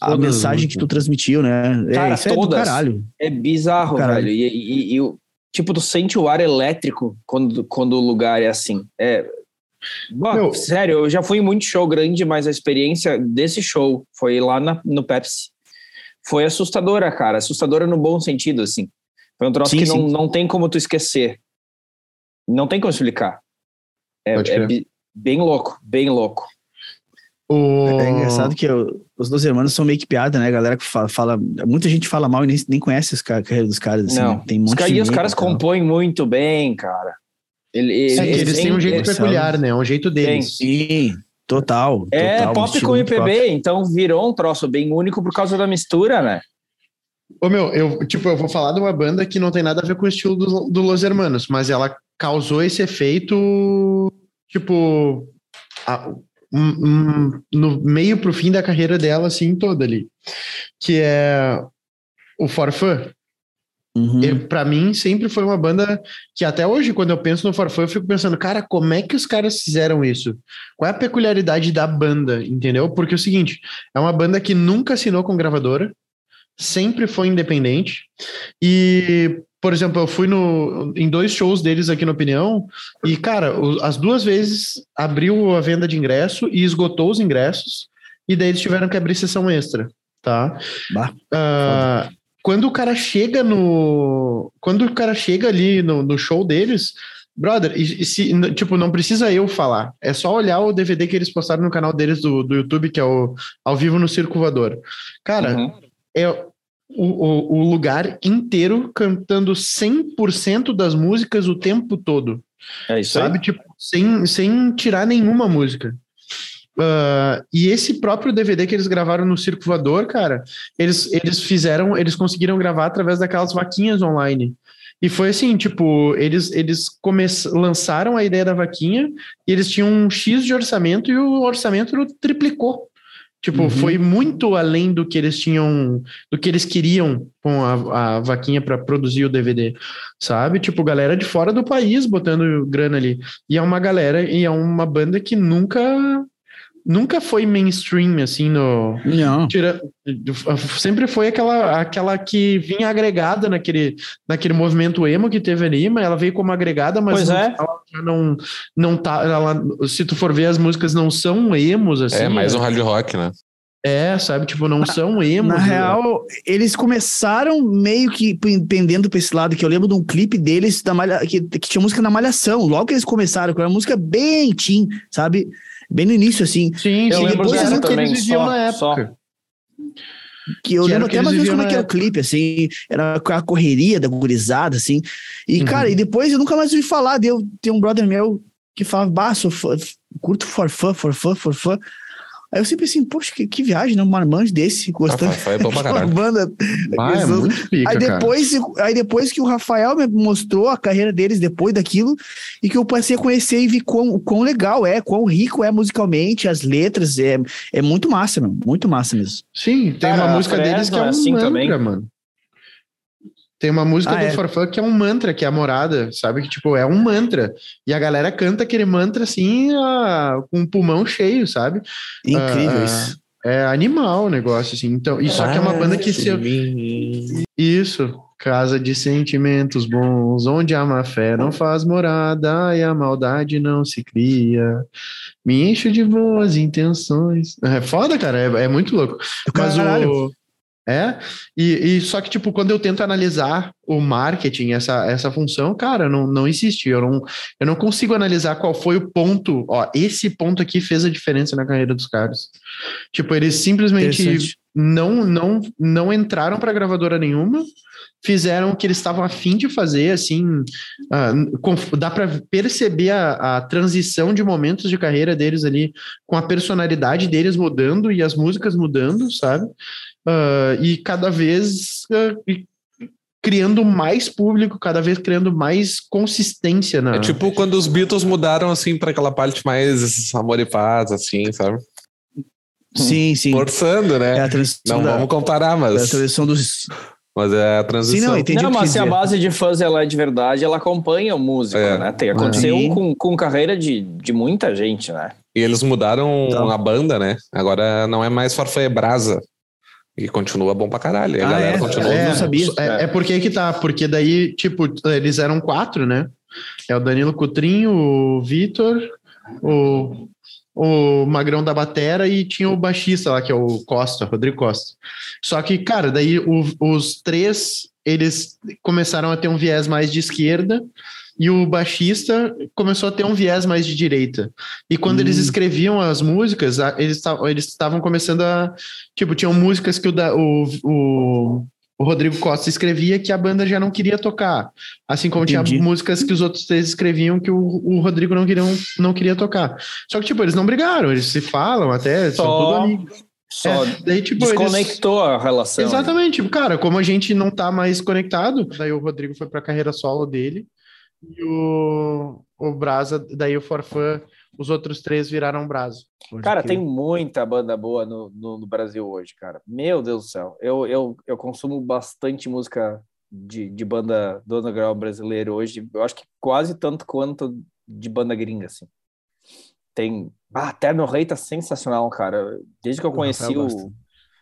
a todas, mensagem que tu transmitiu, né? É, cara, é, isso todas. É, caralho. é bizarro, caralho. velho. E, e, e, tipo, tu sente o ar elétrico quando, quando o lugar é assim. É. Bom, sério, eu já fui em muito show grande, mas a experiência desse show foi lá na, no Pepsi foi assustadora, cara. Assustadora no bom sentido, assim. Foi um troço sim, que não, não tem como tu esquecer. Não tem como explicar. É, é bem louco, bem louco. O... É engraçado que eu, os dois irmãos são meio que piada, né? A galera que fala, fala muita gente fala mal e nem, nem conhece a carreira dos caras. Assim, não. Né? Tem um os, e os caras compõem muito bem, cara. Ele, ele, é, eles, têm um jeito peculiar, né? É um jeito deles. Sim. Total. É total, pop com IPB, então virou um troço bem único por causa da mistura, né? Ô meu, eu, tipo, eu vou falar de uma banda que não tem nada a ver com o estilo do, do Los Hermanos, mas ela causou esse efeito, tipo, a, um, um, no meio pro fim da carreira dela, assim, toda ali. Que é o Forfã. Uhum. Para mim, sempre foi uma banda que até hoje, quando eu penso no Farfã, eu fico pensando, cara, como é que os caras fizeram isso? Qual é a peculiaridade da banda, entendeu? Porque é o seguinte, é uma banda que nunca assinou com gravadora, sempre foi independente, e, por exemplo, eu fui no, em dois shows deles aqui no Opinião, e, cara, as duas vezes abriu a venda de ingresso e esgotou os ingressos, e daí eles tiveram que abrir sessão extra, tá? Bah, uh, quando o cara chega no. Quando o cara chega ali no, no show deles, brother, e, e se, tipo, não precisa eu falar. É só olhar o DVD que eles postaram no canal deles do, do YouTube, que é o Ao Vivo no Circo Voador. Cara, uhum. é o, o, o lugar inteiro cantando 100% das músicas o tempo todo. É isso sabe? aí. Tipo, sem, sem tirar nenhuma música. Uh, e esse próprio DVD que eles gravaram no Circo Voador, cara, eles, eles fizeram, eles conseguiram gravar através daquelas vaquinhas online. E foi assim, tipo, eles, eles come lançaram a ideia da vaquinha e eles tinham um X de orçamento e o orçamento triplicou. Tipo, uhum. foi muito além do que eles tinham, do que eles queriam com a, a vaquinha para produzir o DVD, sabe? Tipo, galera de fora do país botando grana ali. E é uma galera, e é uma banda que nunca nunca foi mainstream, assim, no. Não. Tira, sempre foi aquela, aquela que vinha agregada naquele, naquele movimento emo que teve ali, mas ela veio como agregada, mas pois não, é. ela não, não tá. Ela, se tu for ver, as músicas não são emos, assim. É mais um hard rock, né? É, sabe? Tipo, não na, são emos. Na né? real, eles começaram meio que pendendo pra esse lado, que eu lembro de um clipe deles da malha, que, que tinha música na Malhação. Logo que eles começaram, com uma música bem teen, sabe? Bem no início, assim. Sim, eu sim. lembro depois dessa também, viviam só, na época. Só. Que eu Que lembro que até mais ou menos como é que era o clipe, assim, era a correria da gurizada, assim. E, Uhum. cara, e depois eu nunca mais ouvi falar, deu, tem um brother meu que falava, bah, sou fã, curto forfã, forfã, forfã. Aí eu sempre assim, poxa, que, que viagem, né? Um marmanjo desse, gostando Ah, foi bom pra caralho. banda. Ah, é muito pica, Aí cara. depois, aí depois que o Rafael me mostrou a carreira deles depois daquilo, e que eu passei a conhecer e vi quão, quão legal é, quão rico é musicalmente, as letras, é, é muito massa, meu, muito massa mesmo. Sim, tem Cara, uma música deles que é Fresno um é assim mantra, também. mano. Tem uma música Ah, do é? Forfã que é um mantra, que é a morada, sabe? Que, tipo, é um mantra. E a galera canta aquele mantra, assim, ah, com o pulmão cheio, sabe? Incrível Ah, isso. É animal o negócio, assim. Então, e só que é uma banda que se... Isso, casa de sentimentos bons, onde a má fé não faz morada e a maldade não se cria. Me encho de boas intenções. É foda, cara, é, é muito louco. Mas Caralho. o. É, e, e só que, tipo, quando eu tento analisar o marketing, essa, essa função, cara, não, não existe. Eu não, eu não consigo analisar qual foi o ponto. Ó, esse ponto aqui fez a diferença na carreira dos caras. Tipo, eles simplesmente não, não, não entraram para gravadora nenhuma, fizeram o que eles estavam afim de fazer, assim, com- dá para perceber a, a transição de momentos de carreira deles ali, com a personalidade deles mudando e as músicas mudando, sabe? Ah, e cada vez e- criando mais público, cada vez criando mais consistência na. É tipo quando os Beatles mudaram assim pra aquela parte mais amor e paz, assim, sabe? Sim, sim. Forçando, É né? a transição, Não da, vamos comparar, é a mas, transição dos. mas é a transição. Sim, não, entendi não, o que mas se a base de fãs ela é de verdade, ela acompanha o músico, É. né? Tem, aconteceu com, com carreira de, de muita gente, né? E eles mudaram Então. a banda, né? Agora não é mais Farfã é Brasa. E continua bom pra caralho. E a Ah, galera é? continua. É. não sabia. É, é porque que tá, porque daí, tipo, eles eram quatro, né? É o Danilo Cutrinho, o Vitor, o, o Magrão da Batera e tinha o baixista lá, que é o Costa, Rodrigo Costa. Só que, cara, daí o- os três, eles começaram a ter um viés mais de esquerda e o baixista começou a ter um viés mais de direita. E quando eles Hum. escreviam as músicas, eles estavam eles começando a. Tipo, tinham músicas que o, da- o, o, o Rodrigo Costa escrevia que a banda já não queria tocar. Assim como Entendi. tinha músicas que os outros três escreviam que o, o Rodrigo não, queriam, não queria tocar. Só que, tipo, eles não brigaram, eles se falam até, são tudo Só, amigos. só É, daí, tipo, eles- desconectou a relação. Exatamente, tipo, cara, como a gente não tá mais conectado, daí o Rodrigo foi pra carreira solo dele e o, o Brasa, daí o Forfã, os outros três viraram Brasa. Cara, tem muita banda boa no, no, no Brasil hoje, cara. Meu Deus do céu. Eu, eu, eu consumo bastante música de, de banda do underground brasileiro hoje. Eu acho que quase tanto quanto de banda gringa, assim. Tem... Ah, Terno Rei tá sensacional, cara. Desde que eu O conheci o...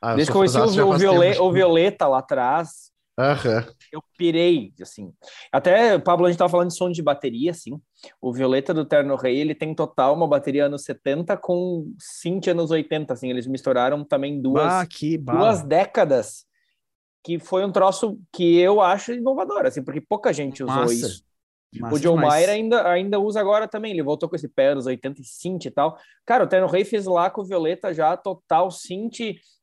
Ah, Desde que eu conheci o, o, Viole- o Violeta lá atrás, Aham. eu pirei, assim. Até, Pablo, a gente tava falando de som de bateria, assim. O Violeta do Terno Rei, ele tem total uma bateria anos 70 com synth anos 80, assim. Eles misturaram também duas, Ah, que bala. duas décadas, que foi um troço que eu acho inovador, assim, porque pouca gente usou Massa. isso. Massa o John demais. Mayer ainda, ainda usa agora também, ele voltou com esse pé anos 80 e synth e tal. Cara, o Terno Rei fez lá com o Violeta já total synth,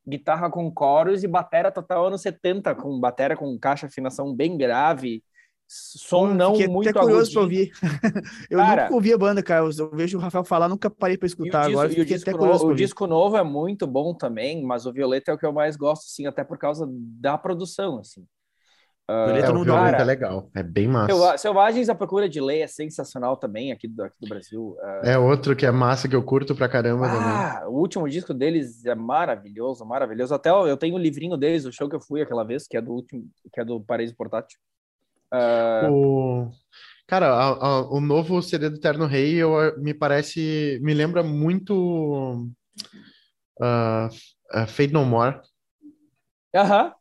guitarra com coros e batera total anos 70, com batera com caixa afinação bem grave. som Pô, não muito até curioso para ouvir. eu cara, nunca ouvi a banda, cara. Eu vejo o Rafael falar, nunca parei para escutar. O agora disco, o, disco novo, o disco novo é muito bom também, mas o Violeta é o que eu mais gosto, sim, até por causa da produção, assim. Uh, é, o Violeta cara, é legal, é bem massa. Selvagens à Procura de Lei é sensacional também aqui do, aqui do Brasil. Uh, é outro que é massa, que eu curto pra caramba ah, também. O último disco deles é maravilhoso, maravilhoso. Até eu tenho o um livrinho deles, o show que eu fui aquela vez, que é do último, que é do Paraíso Portátil. Uh... O... Cara, a, a, o novo CD do Terno Rei eu, me parece, me lembra muito uh, Fade No More. Aham.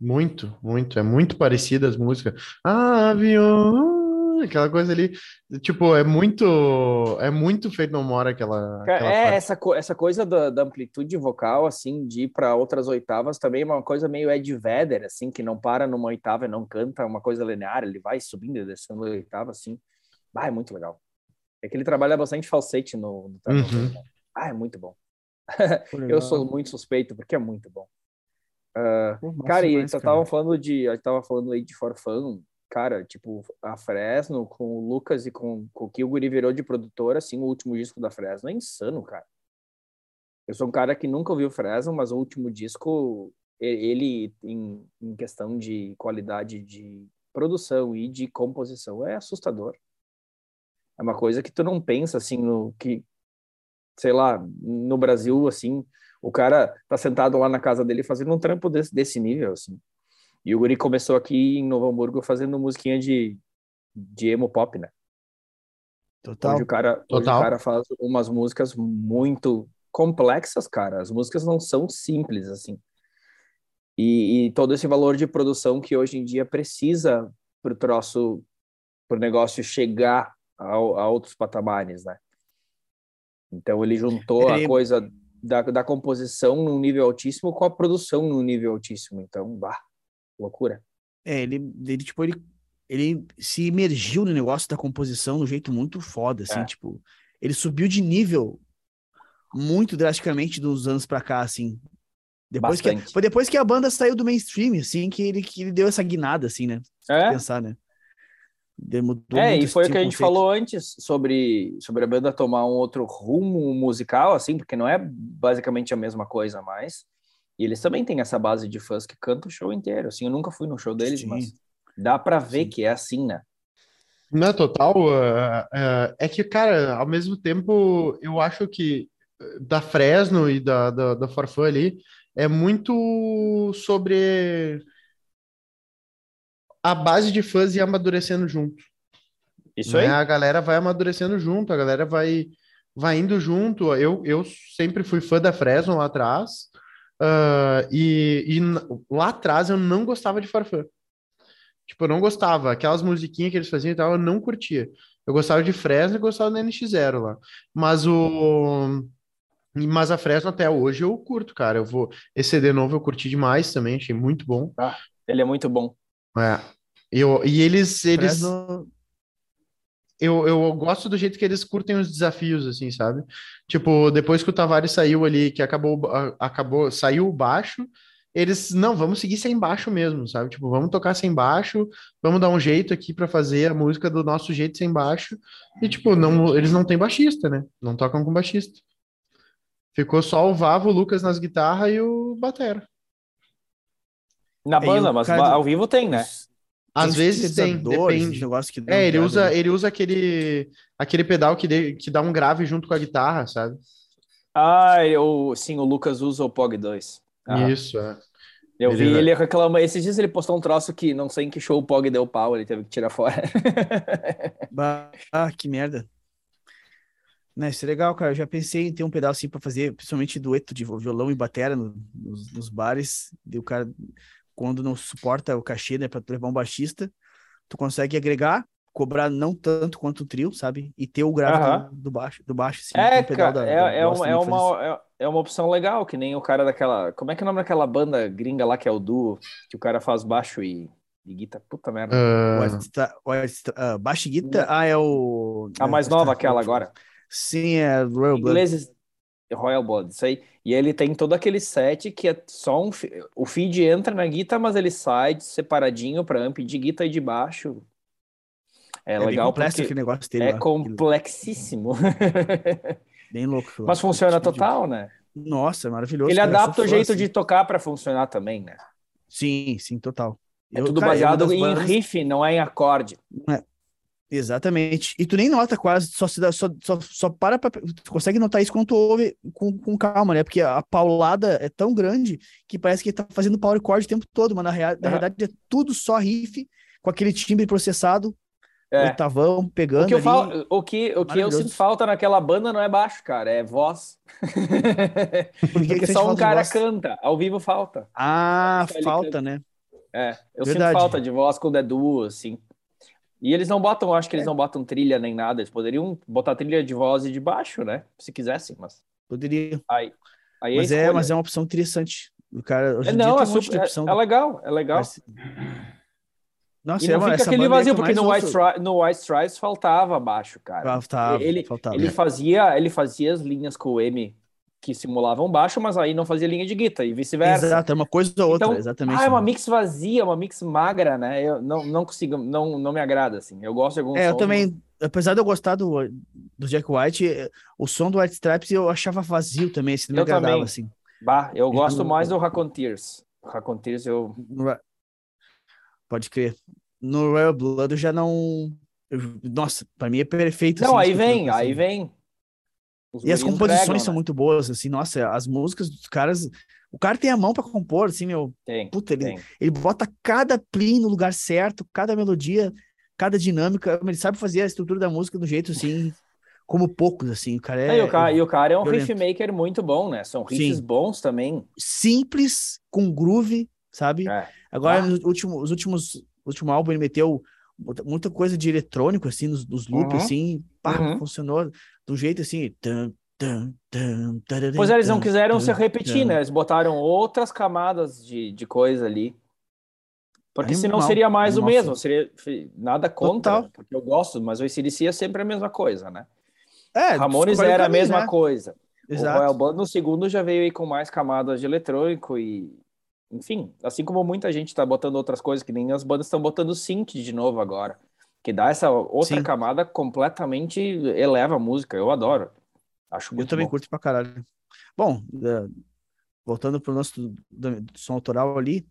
Muito, muito. É muito parecida as músicas. Avião, aquela coisa ali. Tipo, é muito. É muito feito no more aquela. aquela é, essa, essa coisa da, da, amplitude vocal, assim, de ir para outras oitavas também é uma coisa meio Ed Vedder, assim, que não para numa oitava e não canta uma coisa linear, ele vai subindo e descendo a oitava, assim. Ah, é muito legal. É que ele trabalha bastante falsete no. no uhum. Ah, é muito bom. Eu sou muito suspeito, porque é muito bom. Uh, cara, e vocês estavam falando de. A gente tava falando aí de For Fun, cara, tipo, a Fresno com o Lucas e com, com o que o Guri virou de produtor, assim, o último disco da Fresno é insano, cara. Eu sou um cara que nunca ouviu Fresno, mas o último disco, ele, em, em questão de qualidade de produção e de composição, é assustador. É uma coisa que tu não pensa, assim, no que, sei lá, no Brasil, assim, o cara tá sentado lá na casa dele fazendo um trampo desse, desse nível, assim. E o Guri começou aqui em Novo Hamburgo fazendo musiquinha de, de emo pop, né? Total. Hoje o, cara, Total. Hoje o cara faz umas músicas muito complexas, cara. As músicas não são simples, assim. E, e todo esse valor de produção que hoje em dia precisa pro troço, pro negócio chegar a, a outros patamares, né? Então ele juntou a coisa da, da composição num nível altíssimo com a produção num nível altíssimo. Então, bah, loucura. É, ele, ele tipo, ele, ele se imergiu no negócio da composição de um jeito muito foda, assim, é. tipo, ele subiu de nível muito drasticamente dos anos pra cá, assim. Depois que, foi depois que a banda saiu do mainstream, assim, que ele, que ele deu essa guinada, assim, né? É? Pensar, né? Mudou é, e foi o que a gente conceito. falou antes sobre, sobre a banda tomar um outro rumo musical, assim, porque não é basicamente a mesma coisa mais. E eles também têm essa base de fãs que cantam o show inteiro. Assim, eu nunca fui no show deles, Sim. mas dá para ver Sim. que é assim, né? Não, total. Uh, uh, é que, cara, ao mesmo tempo, eu acho que da Fresno e da, da, da Farfã ali é muito sobre a base de fãs ir amadurecendo junto. Isso né? aí. A galera vai amadurecendo junto, a galera vai, vai indo junto. Eu, eu sempre fui fã da Fresno lá atrás, uh, e, e lá atrás eu não gostava de Farfã. Tipo, eu não gostava. Aquelas musiquinhas que eles faziam e tal, eu não curtia. Eu gostava de Fresno e gostava do NX0 lá. Mas o. Mas a Fresno até hoje eu curto, cara. Eu vou. Esse CD novo eu curti demais também, achei muito bom. Ah, ele é muito bom. É. Eu, e eles, eles Fresno... eu, eu gosto do jeito que eles curtem os desafios, assim, sabe? Tipo, depois que o Tavares saiu ali, que acabou, acabou saiu o baixo, eles, não, vamos seguir sem baixo mesmo, sabe? Tipo, vamos tocar sem baixo, vamos dar um jeito aqui para fazer a música do nosso jeito sem baixo. E, tipo, não, eles não têm baixista, né? Não tocam com baixista. Ficou só o Vavo, o Lucas nas guitarras e o Batera. Na banda, mas cara... ao vivo tem, né? Às vezes tem, depende. Negócio que é, ele usa, ele usa aquele, aquele pedal que, de, que dá um grave junto com a guitarra, sabe? Ah, eu, sim, o Lucas usa o POG 2. Ah. Isso, é. Eu ele vi ele reclamando. Esses dias ele postou um troço que não sei em que show o POG deu pau, ele teve que tirar fora. ah, que merda. Né, isso é legal, cara. Eu já pensei em ter um pedal assim pra fazer, principalmente dueto de violão e batera no, nos, nos bares. E o cara quando não suporta o cachê, né, para levar um baixista, tu consegue agregar, cobrar não tanto quanto o trio, sabe? E ter o grave do, do, baixo, do baixo, sim. É, cara, da, é, da, é, uma, é, uma, é, é, uma opção legal, que nem o cara daquela. Como é que é o nome daquela banda gringa lá que é o duo, que o cara faz baixo e, e guitarra? Puta merda. Uh... uh, baixo e guitarra, ah, é o. A mais nova, aquela agora. Sim, é Royal Blood. Ingleses, Royal Blood, isso aí. E ele tem todo aquele set que é só um. O feed entra na guitarra, mas ele sai separadinho para amp de guitarra e de baixo. É, É, legal complexo aquele negócio dele é lá. complexíssimo. Bem louco. Mas funciona Tipo total, né? Nossa, é maravilhoso. Ele adapta o jeito assim. de tocar para funcionar também, né? Sim, sim, total. É Eu- tudo cara, é baseado em bandas- riff, não é em acorde. Exatamente. E tu nem nota quase, só, se dá, só, só, só para pra, Tu consegue notar isso quando tu ouve com, com calma, né? Porque a paulada é tão grande que parece que ele tá fazendo power chord o tempo todo, mas na, rea, na Aham. realidade é tudo só riff, com aquele timbre processado, É. oitavão, pegando O que, eu ali. fal... o que, o que eu sinto falta naquela banda não é baixo, cara, é voz. Por que Porque que sente só um cara canta, ao vivo falta. Ah, falta, né? É, eu Verdade. sinto falta de voz quando é duo, assim. E eles não botam, acho É. que eles não botam trilha nem nada. Eles poderiam botar trilha de voz e de baixo, né? Se quisessem, mas Poderia. aí, aí Mas a é, mas é uma opção interessante. O cara, hoje É, não, é, um de super, opção. é, é legal, é legal. Parece- Nossa, E não é uma- fica aquele vazio, porque no White, no White Stripes faltava baixo, cara. Faltava, ele, faltava. ele fazia, ele fazia as linhas com o M que simulavam baixo, mas aí não fazia linha de guitarra e vice-versa. Exato, é uma coisa ou outra, Então, exatamente. Ah, é uma mix vazia, uma mix magra, né? Eu não, não consigo, não, não me agrada, assim. Eu gosto de alguns É, eu também, apesar de eu gostar do, do Jack White, o som do White Stripes eu achava vazio também, assim, não me Eu agradava, também. assim. Bah, eu gosto mais do Raconteers. Raconteers eu... Pode crer. No Royal Blood eu já não... eu- Nossa, pra mim é perfeito. Não, assim, aí vem, aí assim. vem. Os E as composições são né? muito boas, assim, nossa, as músicas dos caras... O cara tem a mão pra compor, assim, meu... Tem, Puta, ele, tem. ele bota cada plim no lugar certo, cada melodia, cada dinâmica, ele sabe fazer a estrutura da música do jeito, assim, como poucos, assim, o cara é... e, o cara, e o cara é um riff maker muito bom, né? São riffs Sim. bons também. simples, com groove, sabe? É. Agora, Ah. nos últimos, os últimos, último álbum, ele meteu muita- muita coisa de eletrônico, assim, nos, nos loops, Uhum. assim, pá, Uhum. funcionou de um jeito assim. Tum, tum, tum, tararã, Pois é, eles não quiseram se repetir, né? Eles botaram outras camadas de, de coisa ali. Porque senão Animal, seria mais o mesmo, seria nada contra, Total. porque eu gosto, mas o ACDC é sempre a mesma coisa, né? É, Ramones era a pra mim, mesma né? coisa. O Exato. Royal Blood no segundo já veio aí com mais camadas de eletrônico e enfim, assim como muita gente tá botando outras coisas, que nem as bandas estão botando synth de novo agora, que dá essa outra Sim. camada completamente eleva a música. Eu adoro. Acho Eu muito também bom. curto pra caralho. Bom, é, voltando pro nosso do, do som autoral ali,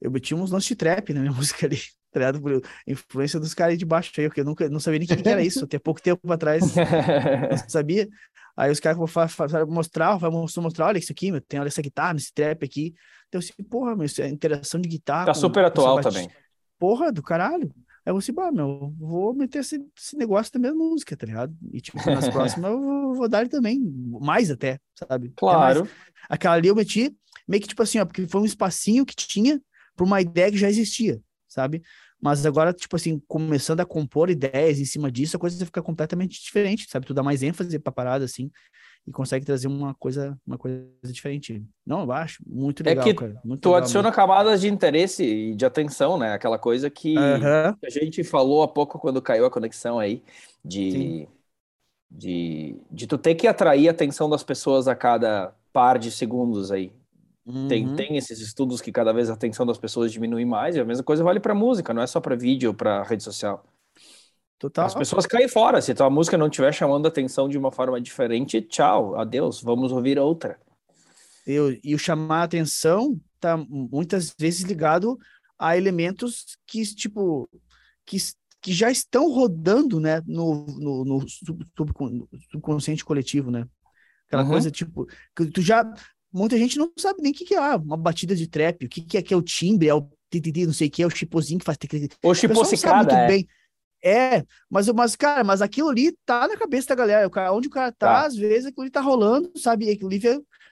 eu meti uns lances de trap na minha música ali, tá ligado? Por influência dos caras aí de baixo aí, porque eu nunca não sabia nem o que que era isso, até pouco tempo atrás não sabia. Aí os caras vão mostrar, vai mostrar, olha isso aqui, meu, tem olha essa guitarra, esse trap aqui. Então, assim, porra, meu, isso é interação de guitarra. Tá com- super com atual também. Porra do caralho. Aí eu assim, bah, meu, vou meter esse, esse negócio da mesma música, tá ligado? E, tipo, nas próximas eu vou, vou dar ele também, mais até, sabe? Mais. Claro. Aquela ali eu meti meio que tipo assim, ó, porque foi um espacinho que tinha para uma ideia que já existia, sabe? Mas agora, tipo assim, começando a compor ideias em cima disso, a coisa fica completamente diferente, sabe? Tu dá mais ênfase pra parada, assim, e consegue trazer uma coisa, uma coisa diferente. Não, eu acho muito É legal, que cara. Muito Tu legal adiciona camadas de interesse e de atenção, né? Aquela coisa que a gente falou há pouco quando caiu a conexão aí, de, Sim. de, de tu ter que atrair a atenção das pessoas a cada par de segundos aí. Tem, uhum. tem esses estudos que cada vez a atenção das pessoas diminui mais, e a mesma coisa vale para música, não é só para vídeo para rede social. Total. As pessoas caem fora. Se tua música não estiver chamando a atenção de uma forma diferente, tchau, adeus, vamos ouvir outra. Eu, e o chamar a atenção tá muitas vezes ligado a elementos que, tipo, que, que já estão rodando, né, no, no, no sub- subcon- no subconsciente coletivo, né? Aquela Uhum. coisa, tipo, que tu já... Muita gente não sabe nem o que, que é ah, uma batida de trap, o que, que é que é o timbre, é o não sei o que, é o chipozinho que faz... O chipocicada, é. bem. É, mas, mas, cara, mas aquilo ali tá na cabeça da galera. O cara, onde o cara tá, Tá. às vezes aquilo ali tá rolando, sabe? E aquilo ali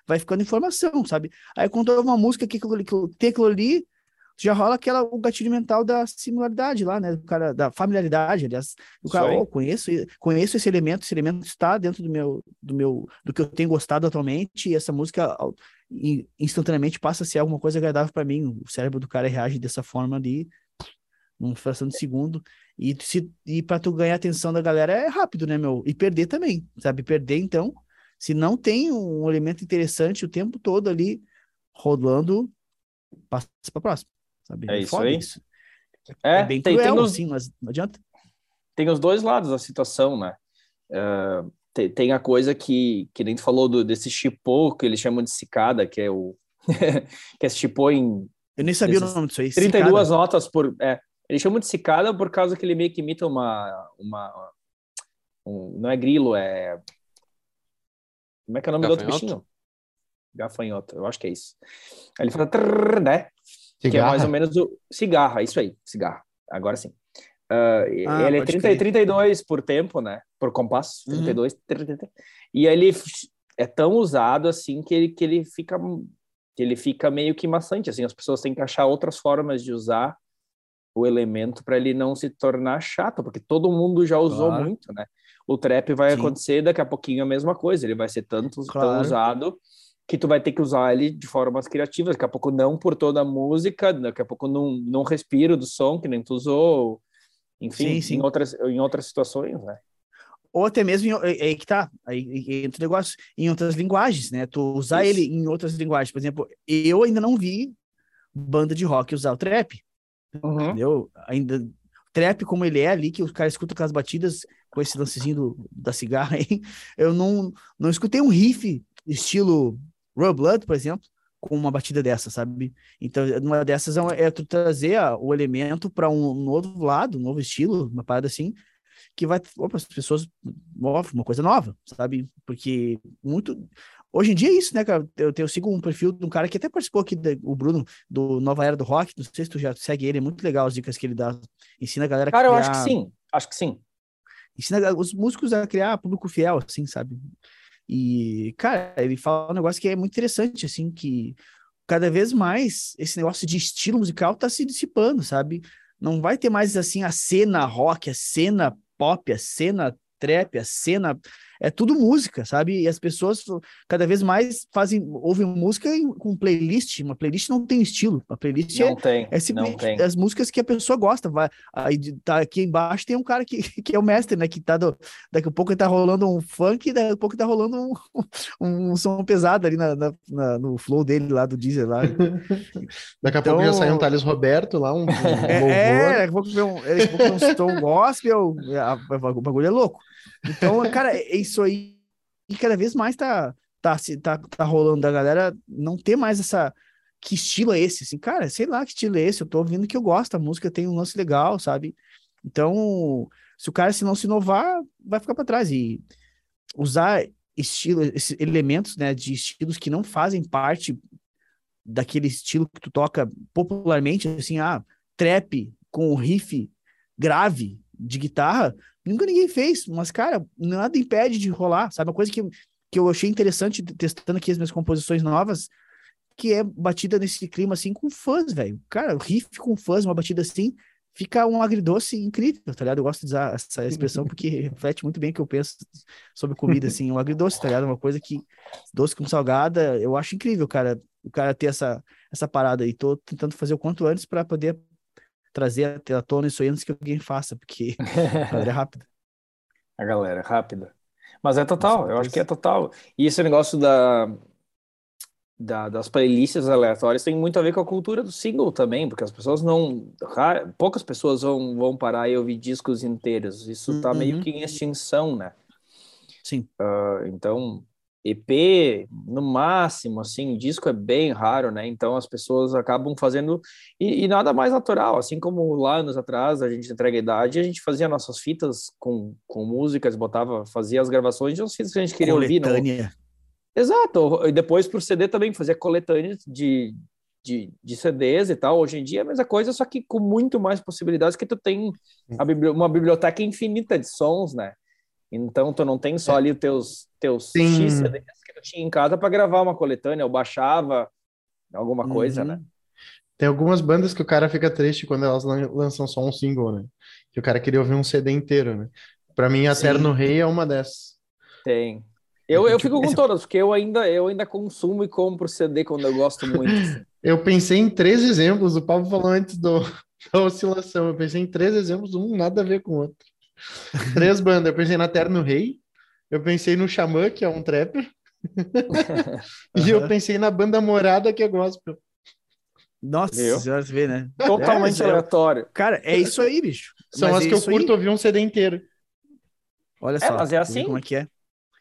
vai- ficando informação, sabe? Aí quando ouve uma música que, ali- que tem aquilo ali, já rola aquela, o gatilho mental da similaridade lá, né? Do cara, da familiaridade, aliás. O cara, oh, conheço, conheço esse elemento, esse elemento está dentro do meu, do meu, do que eu tenho gostado atualmente, e essa música instantaneamente passa a ser alguma coisa agradável para mim. O cérebro do cara reage dessa forma ali, numa fração de segundo. E, se, e para tu ganhar a atenção da galera é rápido, né, meu? E perder também, sabe? Perder, então, se não tem um elemento interessante o tempo todo ali rolando, passa para próximo, sabe? É isso foda aí. isso. É, É bem tem, cruel, tem os, assim, mas não adianta. tem os dois lados da situação, né? Uh, tem, tem, a coisa que, que nem tu falou do, desse chipô, que eles chamam de cicada, que é o. que é chipô em. Eu nem sabia o nome disso aí. 32 cicada. notas por. É, eles chamam de cicada por causa que ele meio que imita uma. uma um, não é grilo, é. Como é que é o nome Gafanhoto? do outro bichinho? Gafanhoto, eu acho que é isso. Aí ele fala, trrr, né? Cigarra. Que é mais ou menos o. Cigarra, isso aí, cigarra. Agora sim. Uh, ah, ele é 30, 32 por tempo, né? Por compasso, 32, uhum. 30, e ele é tão usado assim que ele, que ele fica que ele fica meio que maçante, assim, as pessoas têm que achar outras formas de usar o elemento para ele não se tornar chato, porque todo mundo já usou claro. muito, né? O trap vai Sim. acontecer daqui a pouquinho a mesma coisa, ele vai ser tanto claro. tão usado que tu vai ter que usar ele de formas criativas, daqui a pouco não por toda a música, daqui a pouco não, não respiro do som que nem tu usou, enfim, sim, sim. Em, outras, em outras situações, né? Ou até mesmo, aí é, é que tá, aí entra o negócio, em outras linguagens, né? Tu usar Isso. ele em outras linguagens, por exemplo, eu ainda não vi banda de rock usar o trap, uhum. entendeu? Ainda, trap como ele é ali, que o cara escuta aquelas batidas com esse lancezinho do, da cigarra aí, eu não, não escutei um riff estilo Royal Blood, por exemplo, com uma batida dessa, sabe? Então, uma dessas é, é tu trazer a, o elemento para um novo lado, um novo estilo, uma parada assim, que vai, opa, as pessoas, uma coisa nova, sabe? Porque muito. Hoje em dia é isso, né, cara? Eu, eu sigo um perfil de um cara que até participou aqui, o Bruno, do Nova Era do Rock. Não sei se tu já segue ele, é muito legal as dicas que ele dá. Ensina a galera a Cara, criar... eu acho que sim, acho que sim. Ensina os músicos a criar público fiel, assim, sabe? E, cara, ele fala um negócio que é muito interessante, assim, que cada vez mais esse negócio de estilo musical tá se dissipando, sabe? Não vai ter mais, assim, a cena rock, a cena pop, a cena trap, a cena é tudo música, sabe? E as pessoas cada vez mais fazem, ouvem música com playlist. Uma playlist não tem estilo. A playlist não é, tem, é simplesmente tem. as músicas que a pessoa gosta. Vai, aí tá aqui embaixo tem um cara que, que é o mestre, né? Que tá do, daqui a pouco tá rolando um funk, daqui a pouco tá rolando um, um, um som pesado ali na, na, na, no flow dele lá do Deezer lá. daqui a então, pouco já sai um Thales Roberto lá, um, um é, é, daqui a pouco vem um, daqui a pouco um som gospel, o bagulho é louco. Então, cara, é isso aí e cada vez mais tá, tá, tá, tá rolando da galera não ter mais essa. Que estilo é esse? Assim, cara, sei lá que estilo é esse. Eu tô ouvindo que eu gosto, a música tem um lance legal, sabe? Então, se o cara se não se inovar, vai ficar para trás. E usar estilo, elementos, né, de estilos que não fazem parte daquele estilo que tu toca popularmente, assim, ah, trap com riff grave de guitarra, Nunca ninguém fez, mas, cara, nada impede de rolar, sabe? Uma coisa que, que eu achei interessante testando aqui as minhas composições novas, que é batida nesse clima assim com fãs, velho. Cara, riff com fãs, uma batida assim, fica um agridoce incrível, tá ligado? Eu gosto de usar essa expressão porque reflete muito bem o que eu penso sobre comida, assim, um agridoce, tá ligado? Uma coisa que doce com salgada, eu acho incrível, cara, o cara ter essa, essa parada e tô tentando fazer o quanto antes para poder trazer à tona isso aí antes que alguém faça, porque a galera é rápida. A galera é rápida. Mas é total, eu acho que é total. E esse negócio da, da, das playlists aleatórias tem muito a ver com a cultura do single também, porque as pessoas não. Poucas pessoas vão, vão parar e ouvir discos inteiros. Isso tá uhum. meio que em extinção, né? Sim. Uh, então, EP, no máximo, assim, disco é bem raro, né? Então as pessoas acabam fazendo e, e, nada mais natural, assim como lá anos atrás a gente entrega a idade, a gente fazia nossas fitas com, com músicas, botava, fazia as gravações de umas fitas que a gente queria coletânea. ouvir. Não? Exato, e depois por CD também fazia coletâneas de, de, de CDs e tal. Hoje em dia é a mesma coisa, só que com muito mais possibilidades que tu tem a, uma biblioteca infinita de sons, né? Então, tu não tem só é. ali os teus, teus X CDs que tu tinha em casa para gravar uma coletânea, ou baixava alguma coisa, uhum. né? Tem algumas bandas que o cara fica triste quando elas lançam só um single, né? Que o cara queria ouvir um CD inteiro, né? Pra mim, Eterno Rei é uma dessas. Tem. Eu, eu fico com todas, porque eu ainda, eu ainda consumo e compro CD quando eu gosto muito. Assim. eu pensei em três exemplos, o Pablo falou antes do, da oscilação, eu pensei em três exemplos, um nada a ver com o outro. Três bandas. Eu pensei na Terno Rei, eu pensei no Xamã, que é um trapper, e eu pensei na banda Morada, que é gospel. Nossa você vê, né? Totalmente É, é- aleatório. Cara, é isso aí, bicho. São Mas as é que eu isso aí. curto ouvir um CD inteiro. Olha É, só. mas é assim. Como é que é?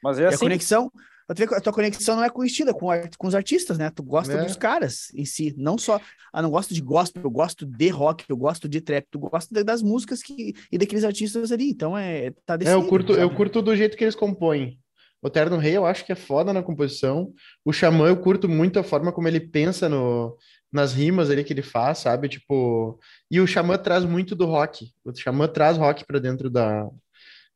Mas é E a assim. conexão, a tua conexão não é com o estilo, é com, com os artistas, né? Tu gosta É. dos caras em si, não só, ah, não gosto de gospel, eu gosto de rock, eu gosto de trap, tu gosta das músicas que, e daqueles artistas ali, então é, tá É, eu decidido, curto, eu curto do jeito que eles compõem. O Terno Rei eu acho que é foda na composição. O Xamã eu curto muito a forma como ele pensa no, nas rimas ali que ele faz, sabe? Tipo, e o Xamã traz muito do rock. O Xamã traz rock pra dentro da,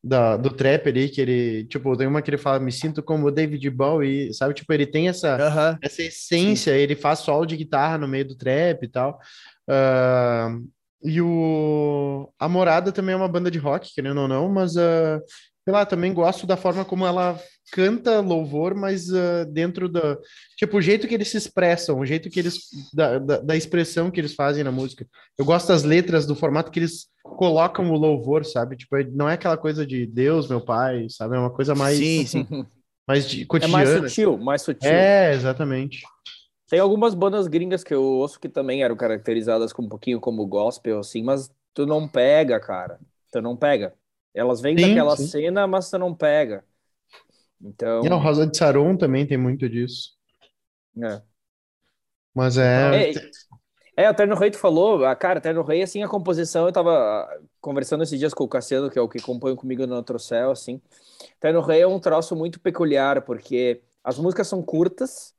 da, do trap ali, que ele, tipo, tem uma que ele fala, me sinto como o David Bowie, sabe? Tipo, ele tem essa, Aham. essa essência, ele faz solo de guitarra no meio do trap e tal. Ah, e o a Morada também é uma banda de rock, querendo ou não, mas ah, sei lá, também gosto da forma como ela canta louvor, mas ah, dentro da tipo o jeito que eles se expressam, o jeito que eles da, da, da expressão que eles fazem na música. Eu gosto das letras, do formato que eles colocam o louvor, sabe? Tipo, não é aquela coisa de Deus, meu pai, sabe? É uma coisa mais Sim, sim. mais de É mais cotidiana. sutil, mais sutil. É, exatamente. Tem algumas bandas gringas que eu ouço que também eram caracterizadas como um pouquinho como gospel, assim, mas tu não pega, cara. Tu não pega. Elas vêm Sim, daquela sim. cena, mas tu não pega. Então, E a Rosa de Saron também tem muito disso. é. Mas é. É, é, o Terno Rei tu falou, ah, cara, Terno Rei, assim, a composição, eu tava conversando esses dias com o Cassiano, que é o que compõe comigo no Outro Céu, assim. Terno Rei é um troço muito peculiar, porque as músicas são curtas,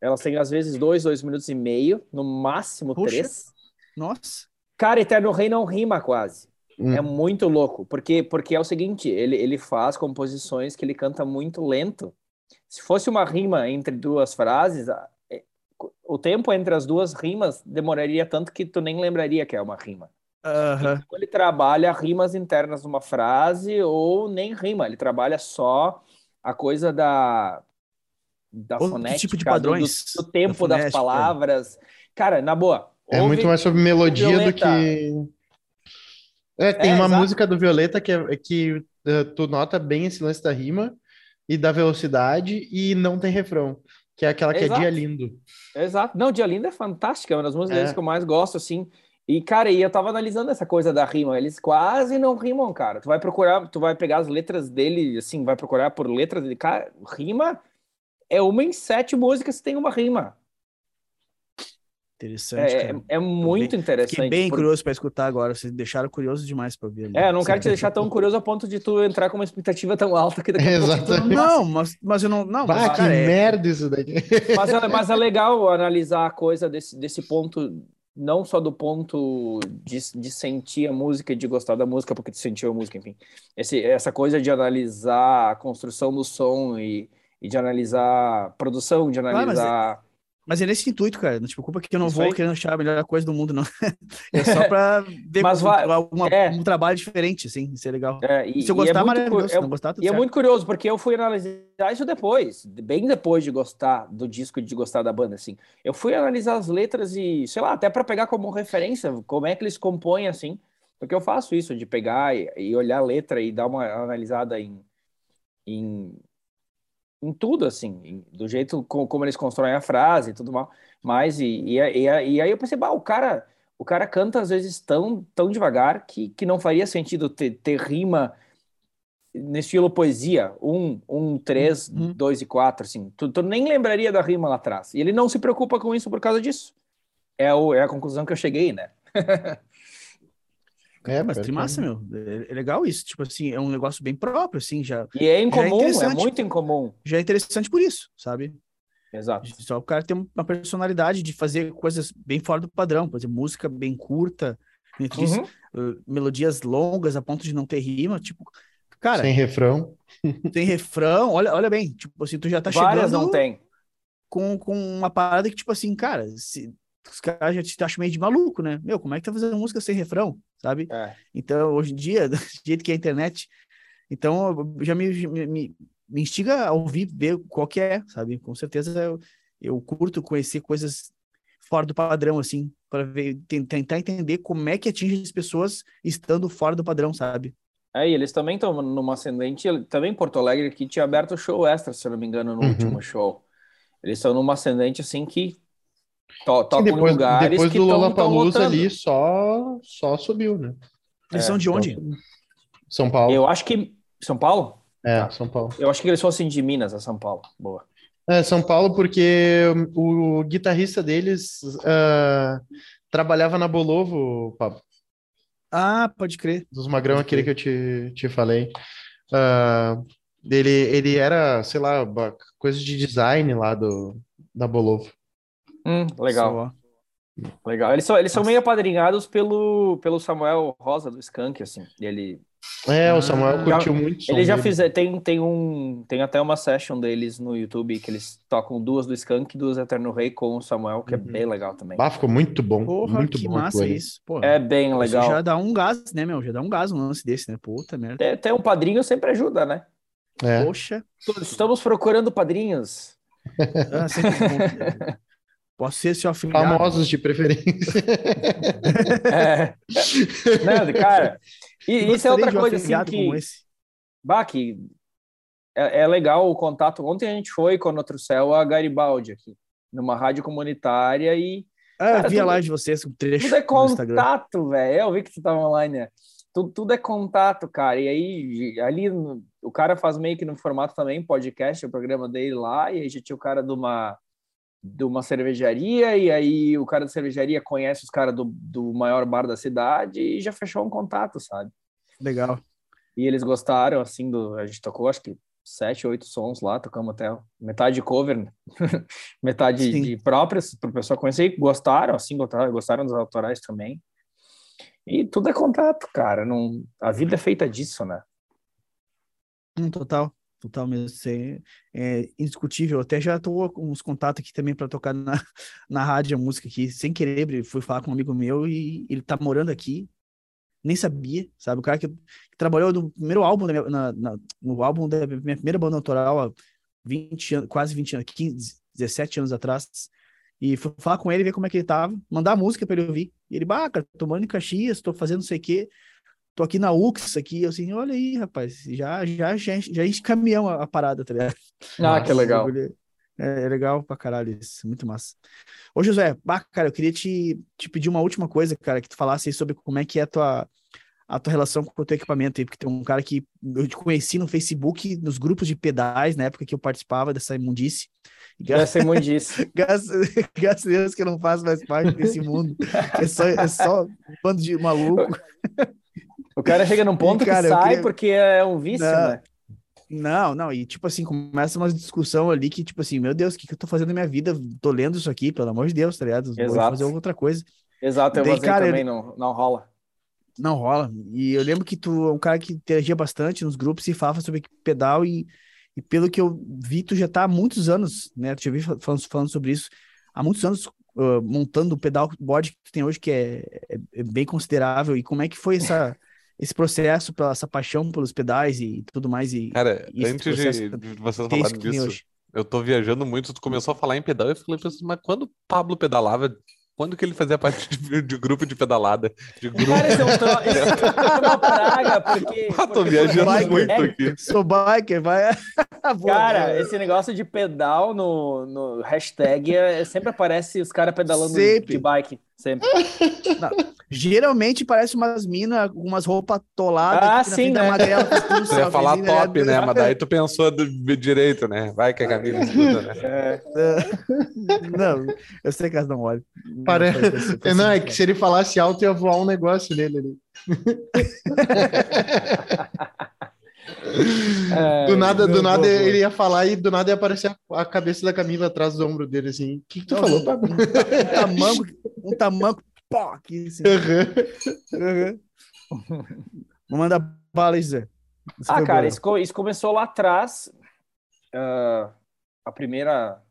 elas têm às vezes dois, dois minutos e meio, no máximo Puxa. três. Nossa. Cara, Eterno Rei não rima quase. Hum. É muito louco, porque, porque é o seguinte, ele, ele faz composições que ele canta muito lento. Se fosse uma rima entre duas frases, é- o tempo entre as duas rimas demoraria tanto que tu nem lembraria que é uma rima. Então, ele trabalha rimas internas numa frase ou nem rima, ele trabalha só a coisa da, da Outro fonética, tipo de padrões do, do tempo da das fonética. palavras. Cara, na boa, É muito mais sobre melodia do que. É, tem É, uma exato. música do Violeta que, é, que eh, tu nota bem esse lance da rima e da velocidade e não tem refrão, que é aquela que é. Dia Lindo. Exato. Não, Dia Linda é fantástica, é uma das músicas É. deles que eu mais gosto, assim. E, cara, e eu tava analisando essa coisa da rima, eles quase não rimam, cara. Tu vai procurar, tu vai pegar as letras dele, assim, vai procurar por letras dele, cara, rima é uma em sete músicas que tem uma rima. Interessante, É, cara. é muito Fiquei interessante. bem por- curioso para escutar agora. Vocês deixaram curioso demais para ver. ali. É, eu não quero te deixar tão curioso a ponto de tu entrar com uma expectativa tão alta que daqui a pouco tu Exatamente. Não, mas, mas eu não. Não, Bah, mas, que cara, é- merda isso daqui. Mas é, mas é legal analisar a coisa desse, desse ponto, não só do ponto de, de sentir a música e de gostar da música, porque tu sentiu a música, enfim. Esse, essa coisa de analisar a construção do som e, e de analisar a produção, de é- analisar. Mas é nesse intuito, cara. Não te preocupa que eu não Isso vou aí. querendo achar a melhor coisa do mundo, não. É só pra ver Mas vai- alguma- é. um trabalho diferente, assim. Isso é legal. É, e, Se eu é gostar, cu- maravilhoso. Se é- não gostar, tudo E é certo. muito curioso, porque eu fui analisar isso depois, bem depois de gostar do disco e de gostar da banda, assim. Eu fui analisar as letras e, sei lá, até para pegar como referência, como é que eles compõem, assim. Porque eu faço isso, de pegar e, e olhar a letra e dar uma analisada em, em, em tudo, assim, do jeito co- como eles constroem a frase e tudo mal. Mas, e, e, e, e aí eu pensei, bah, o cara, o cara canta às vezes tão, tão devagar que, que não faria sentido ter, ter rima no estilo poesia, um, um, três, Uhum. dois e quatro, assim, tu, tu nem lembraria da rima lá atrás. E ele não se preocupa com isso por causa disso. É, o, é a conclusão que eu cheguei, né? É, Mas trimassa, meu. É, é legal isso. Tipo assim, é um negócio bem próprio, assim, já, E é incomum, é, interessante. muito incomum. já é interessante por isso, sabe? Exato. Só o cara tem uma personalidade de fazer coisas bem fora do padrão, por exemplo, música bem curta, disse, Uhum. uh, melodias longas a ponto de não ter rima, tipo, cara, Sem refrão. tem refrão, olha, olha bem, tipo assim, tu já tá Várias chegando não tem. com, com uma parada que, tipo assim, cara, se, os caras já te acham meio de maluco, né? Meu, como é que tá fazendo música sem refrão, sabe? É. Então, hoje em dia, do jeito que é a internet, então já me, me, me- instiga a ouvir, ver qual que é, sabe? Com certeza eu, eu curto conhecer coisas fora do padrão, assim, para ver, ten- tentar entender como é que atinge as pessoas estando fora do padrão, sabe? Aí, eles também estão numa ascendente, também em Porto Alegre, que tinha aberto show extra, se eu não me engano, no Uhum. último show. Eles estão numa ascendente, assim, que To, tocam Sim, depois, lugares depois que do Lollapalooza ali, só, só subiu, né? Eles É, são de onde? São Paulo. Eu acho que. São Paulo? É, Tá. São Paulo. Eu acho que eles fossem de Minas a São Paulo. Boa. É, São Paulo, porque o guitarrista deles ah, trabalhava na Bolovo, Pablo, Ah, pode crer. dos Magrão, Pode aquele que eu te, te falei. Ah, ele, ele era, sei lá, coisa de design lá do, da Bolovo. Hum, legal. Só. Legal. Eles são, eles são meio apadrinhados pelo, pelo Samuel Rosa do Skank, assim. Ele, É, o Ah, Samuel já- curtiu muito o som ele já dele. fizeram. Tem, tem, um, tem até uma session deles no YouTube que eles tocam duas do Skank e duas do Eterno Rei com o Samuel, que Uhum. é bem legal também. Ah, ficou muito bom, Porra, muito que bom massa isso. Pô, É bem legal. já dá um gás, né, meu? Já dá um gás um lance desse, né? Puta merda. Ter, ter um padrinho sempre ajuda, né? É. Poxa. Estamos procurando padrinhos. Ah, sempre bom. Posso ser seu afiliado. Famosos de preferência. É. Não, cara. E isso é outra um coisa assim que. como esse. Bah, que é, é legal o contato. Ontem a gente foi com o Outro Céu a Garibaldi aqui, numa rádio comunitária e Ah, eu Cara, vi a tudo- live de vocês com trecho tudo é contato, velho. Eu vi que você tava online, né? Tudo, tudo é contato, cara. E aí, ali, no- o cara faz meio que no formato também podcast, o programa dele lá, e aí já tinha o cara de uma, de uma cervejaria, e aí o cara da cervejaria conhece os caras do, do maior bar da cidade e já fechou um contato, sabe? Legal. E eles gostaram, assim, do. A gente tocou, acho que sete, oito sons lá, tocamos até metade cover, né? metade Sim. de próprias, para o pessoal conhecer. E gostaram, assim, gostaram, gostaram dos autorais também. E tudo é contato, cara. Não, a vida é feita disso, né? Hum, total. Total mesmo. Isso é, é indiscutível. Até já tô com uns contatos aqui também para tocar na, na rádio a música aqui. Sem querer, fui falar com um amigo meu e ele tá morando aqui. Nem sabia, sabe? O cara que, que trabalhou no primeiro álbum, da minha- na, na- no álbum da minha primeira banda autoral há 20 anos, quase 20 anos, 15, 17 anos atrás. E fui falar com ele, ver como é que ele tava, mandar música para ele ouvir. E ele, bah, cara, tô morando em Caxias, tô fazendo não sei o quê tô aqui na UX aqui, eu assim, olha aí, rapaz, já já já, enche- já enche caminhão a, a parada, tá ligado? Ah, que legal. É, é legal pra caralho isso, muito massa. Ô, José, bah, cara, eu queria te, te pedir uma última coisa, cara, que tu falasse sobre como é que é a tua, a tua relação com o teu equipamento aí, porque tem um cara que eu te conheci no Facebook, nos grupos de pedais, na época que eu participava dessa imundice. E disso. graças, graças a Deus que eu não faço mais parte desse mundo. É só, é só um bando de maluco. O cara chega num ponto E, cara, que sai queria- porque é um vício, Não. né? Não, não, e tipo assim, começa uma discussão ali que, tipo assim, meu Deus, o que, que eu tô fazendo na minha vida? Tô lendo isso aqui, pelo amor de Deus, tá ligado? Vou Exato. fazer outra coisa. Exato, eu Daí, cara, também, não, não rola. Não rola. E eu lembro que tu é um cara que interagia bastante nos grupos e falava sobre pedal e, e pelo que eu vi, tu já tá há muitos anos, né? Tu já vi falando, falando sobre isso, há muitos anos uh, montando o pedal board que tu tem hoje, que é, é- é bem considerável. E como é que foi essa, esse processo, pela, essa paixão pelos pedais e tudo mais? E, Cara, e antes processo de, vocês isso falarem disso, hoje? eu tô viajando muito, tu começou a falar em pedal, eu falei, assim, mas quando o Pablo pedalava, quando que ele fazia parte de, de grupo de pedalada? De grupo... Cara, esse é, um tro... esse é uma praga, porque. Ah, tô porque- viajando Biker. muito É, aqui. Sou biker, vai. Cara, boa. esse negócio de pedal no, no hashtag é- sempre aparece os caras pedalando Sempre. de bike. Sempre. Geralmente parece umas minas com umas roupas atoladas Ah, sim, né? fazendo um Você ia falar selfiezinho, top, né? Mas daí tu pensou do, direito, né? Vai que a Camila escuta, né? É. Não, eu sei que elas não olham. Pare- Não, Não, é que se ele falasse alto ia voar um negócio nele ali. Do nada, do nada ele ia falar e do nada ia aparecer a, a cabeça da Camila atrás do ombro dele, assim. O que, que tu Não, falou, um, Pablo? um tamanco, um tamanco, pó, aqui, assim. Uhum. Vou mandar bala aí, Zé. Isso Ah, cara, isso, isso começou lá atrás. Ah, a primeira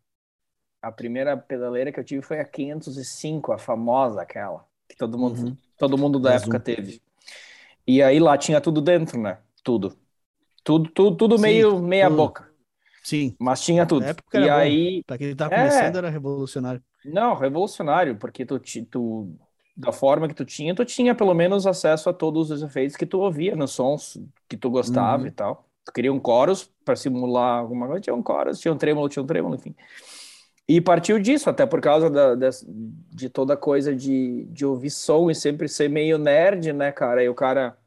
a primeira pedaleira que eu tive foi a 505, a famosa aquela, que todo mundo, Uhum. todo mundo da Mais época um. teve. E aí lá tinha tudo dentro, né? Tudo. Tudo, tudo, tudo Sim, meio meia tudo. boca, Sim, mas tinha tudo. na época E aí, pra quem tava É. começando era revolucionário. não, revolucionário, porque tu, tu da forma que tu tinha, tu tinha pelo menos acesso a todos os efeitos que tu ouvia nos sons que tu gostava Uhum. e tal. Tu queria um chorus para simular alguma coisa, tinha um chorus, tinha um trêmulo, tinha um trêmulo, enfim. E partiu disso, até por causa da, de, de toda coisa de, de ouvir som e sempre ser meio nerd, né, cara? E o cara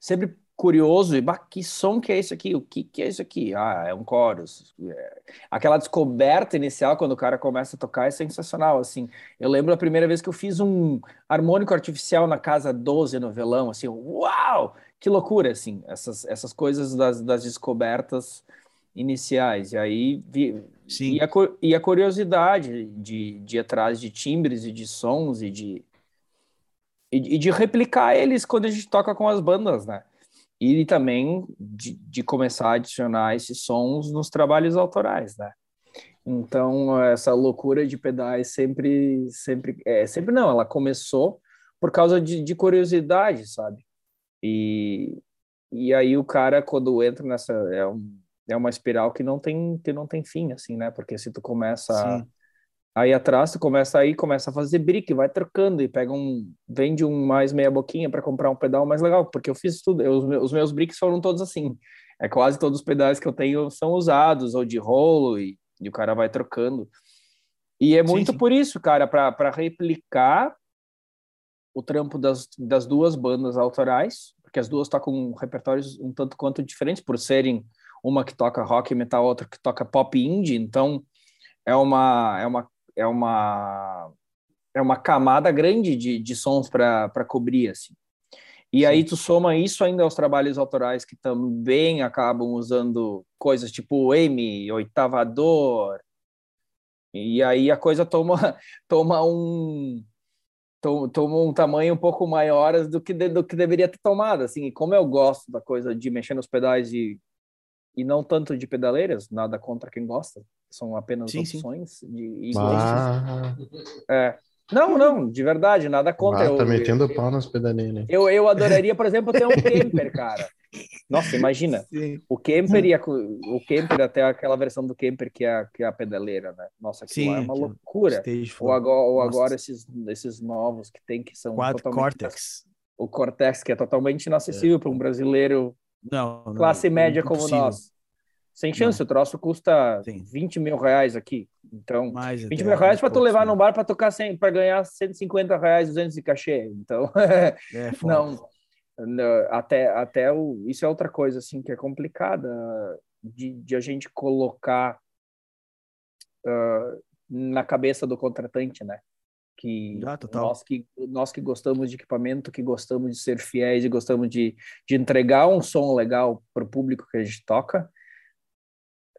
sempre curioso e bah, que som que é esse aqui? O que, que é isso aqui? Ah, é um chorus. É... Aquela descoberta inicial quando o cara começa a tocar é sensacional, assim. Eu lembro a primeira vez que eu fiz um harmônico artificial na casa 12 no velão, assim, uau! Que loucura, assim, essas, essas coisas das, das descobertas iniciais. E aí vi, Sim. E, a, e a curiosidade de, de ir atrás de timbres e de sons e de, e, e de replicar eles quando a gente toca com as bandas, né? E também de, de, começar a adicionar esses sons nos trabalhos autorais, né? Então essa loucura de pedais sempre, sempre, é, sempre não, ela começou por causa de, de curiosidade, sabe? E, e aí o cara quando entra nessa é, um, é uma espiral que não tem que não tem fim, assim, né? Porque se tu começa Sim. Aí atrás tu começa aí, começa a fazer brick, vai trocando e pega um, vende um mais meia boquinha para comprar um pedal mais legal, porque eu fiz tudo, eu, os, meus, os meus bricks foram todos assim. É quase todos os pedais que eu tenho são usados ou de rolo e, e o cara vai trocando. E é muito sim, sim. por isso, cara, para replicar o trampo das, das duas bandas autorais, porque as duas tocam repertórios um tanto quanto diferentes por serem uma que toca rock e metal, outra que toca pop indie, então é uma é uma é uma é uma camada grande de, de sons para cobrir assim. E Sim. aí tu soma isso ainda aos trabalhos autorais que também acabam usando coisas tipo M, oitavador. E aí a coisa toma toma um toma um tamanho um pouco maior do que de, do que deveria ter tomado, assim. E como eu gosto da coisa de mexer nos pedais e e não tanto de pedaleiras, nada contra quem gosta, são apenas sim, opções sim. de ah. é. Não, não, de verdade, nada contra. Ah, tá eu, metendo eu, pau nas pedaleiras. Eu, eu adoraria, por exemplo, ter um camper, cara. Nossa, imagina. Sim. O camper e a, o camper até aquela versão do camper que é, que é a pedaleira, né? Nossa, aquilo é uma loucura. Ou agora, ou agora esses, esses novos que tem que são Quad Cortex. O Cortex, que é totalmente inacessível é. para um brasileiro não, não classe média como nós. Sem chance, não. o troço custa Sim. 20 mil reais aqui. Então, Mais 20 mil reais para tu levar no bar para tocar para ganhar 150 reais, 200 de cachê. Então, é, não, não, até, até o, isso é outra coisa assim que é complicada de, de a gente colocar uh, na cabeça do contratante, né? que ah, nós que nós que gostamos de equipamento, que gostamos de ser fiéis e gostamos de, de entregar um som legal para o público que a gente toca,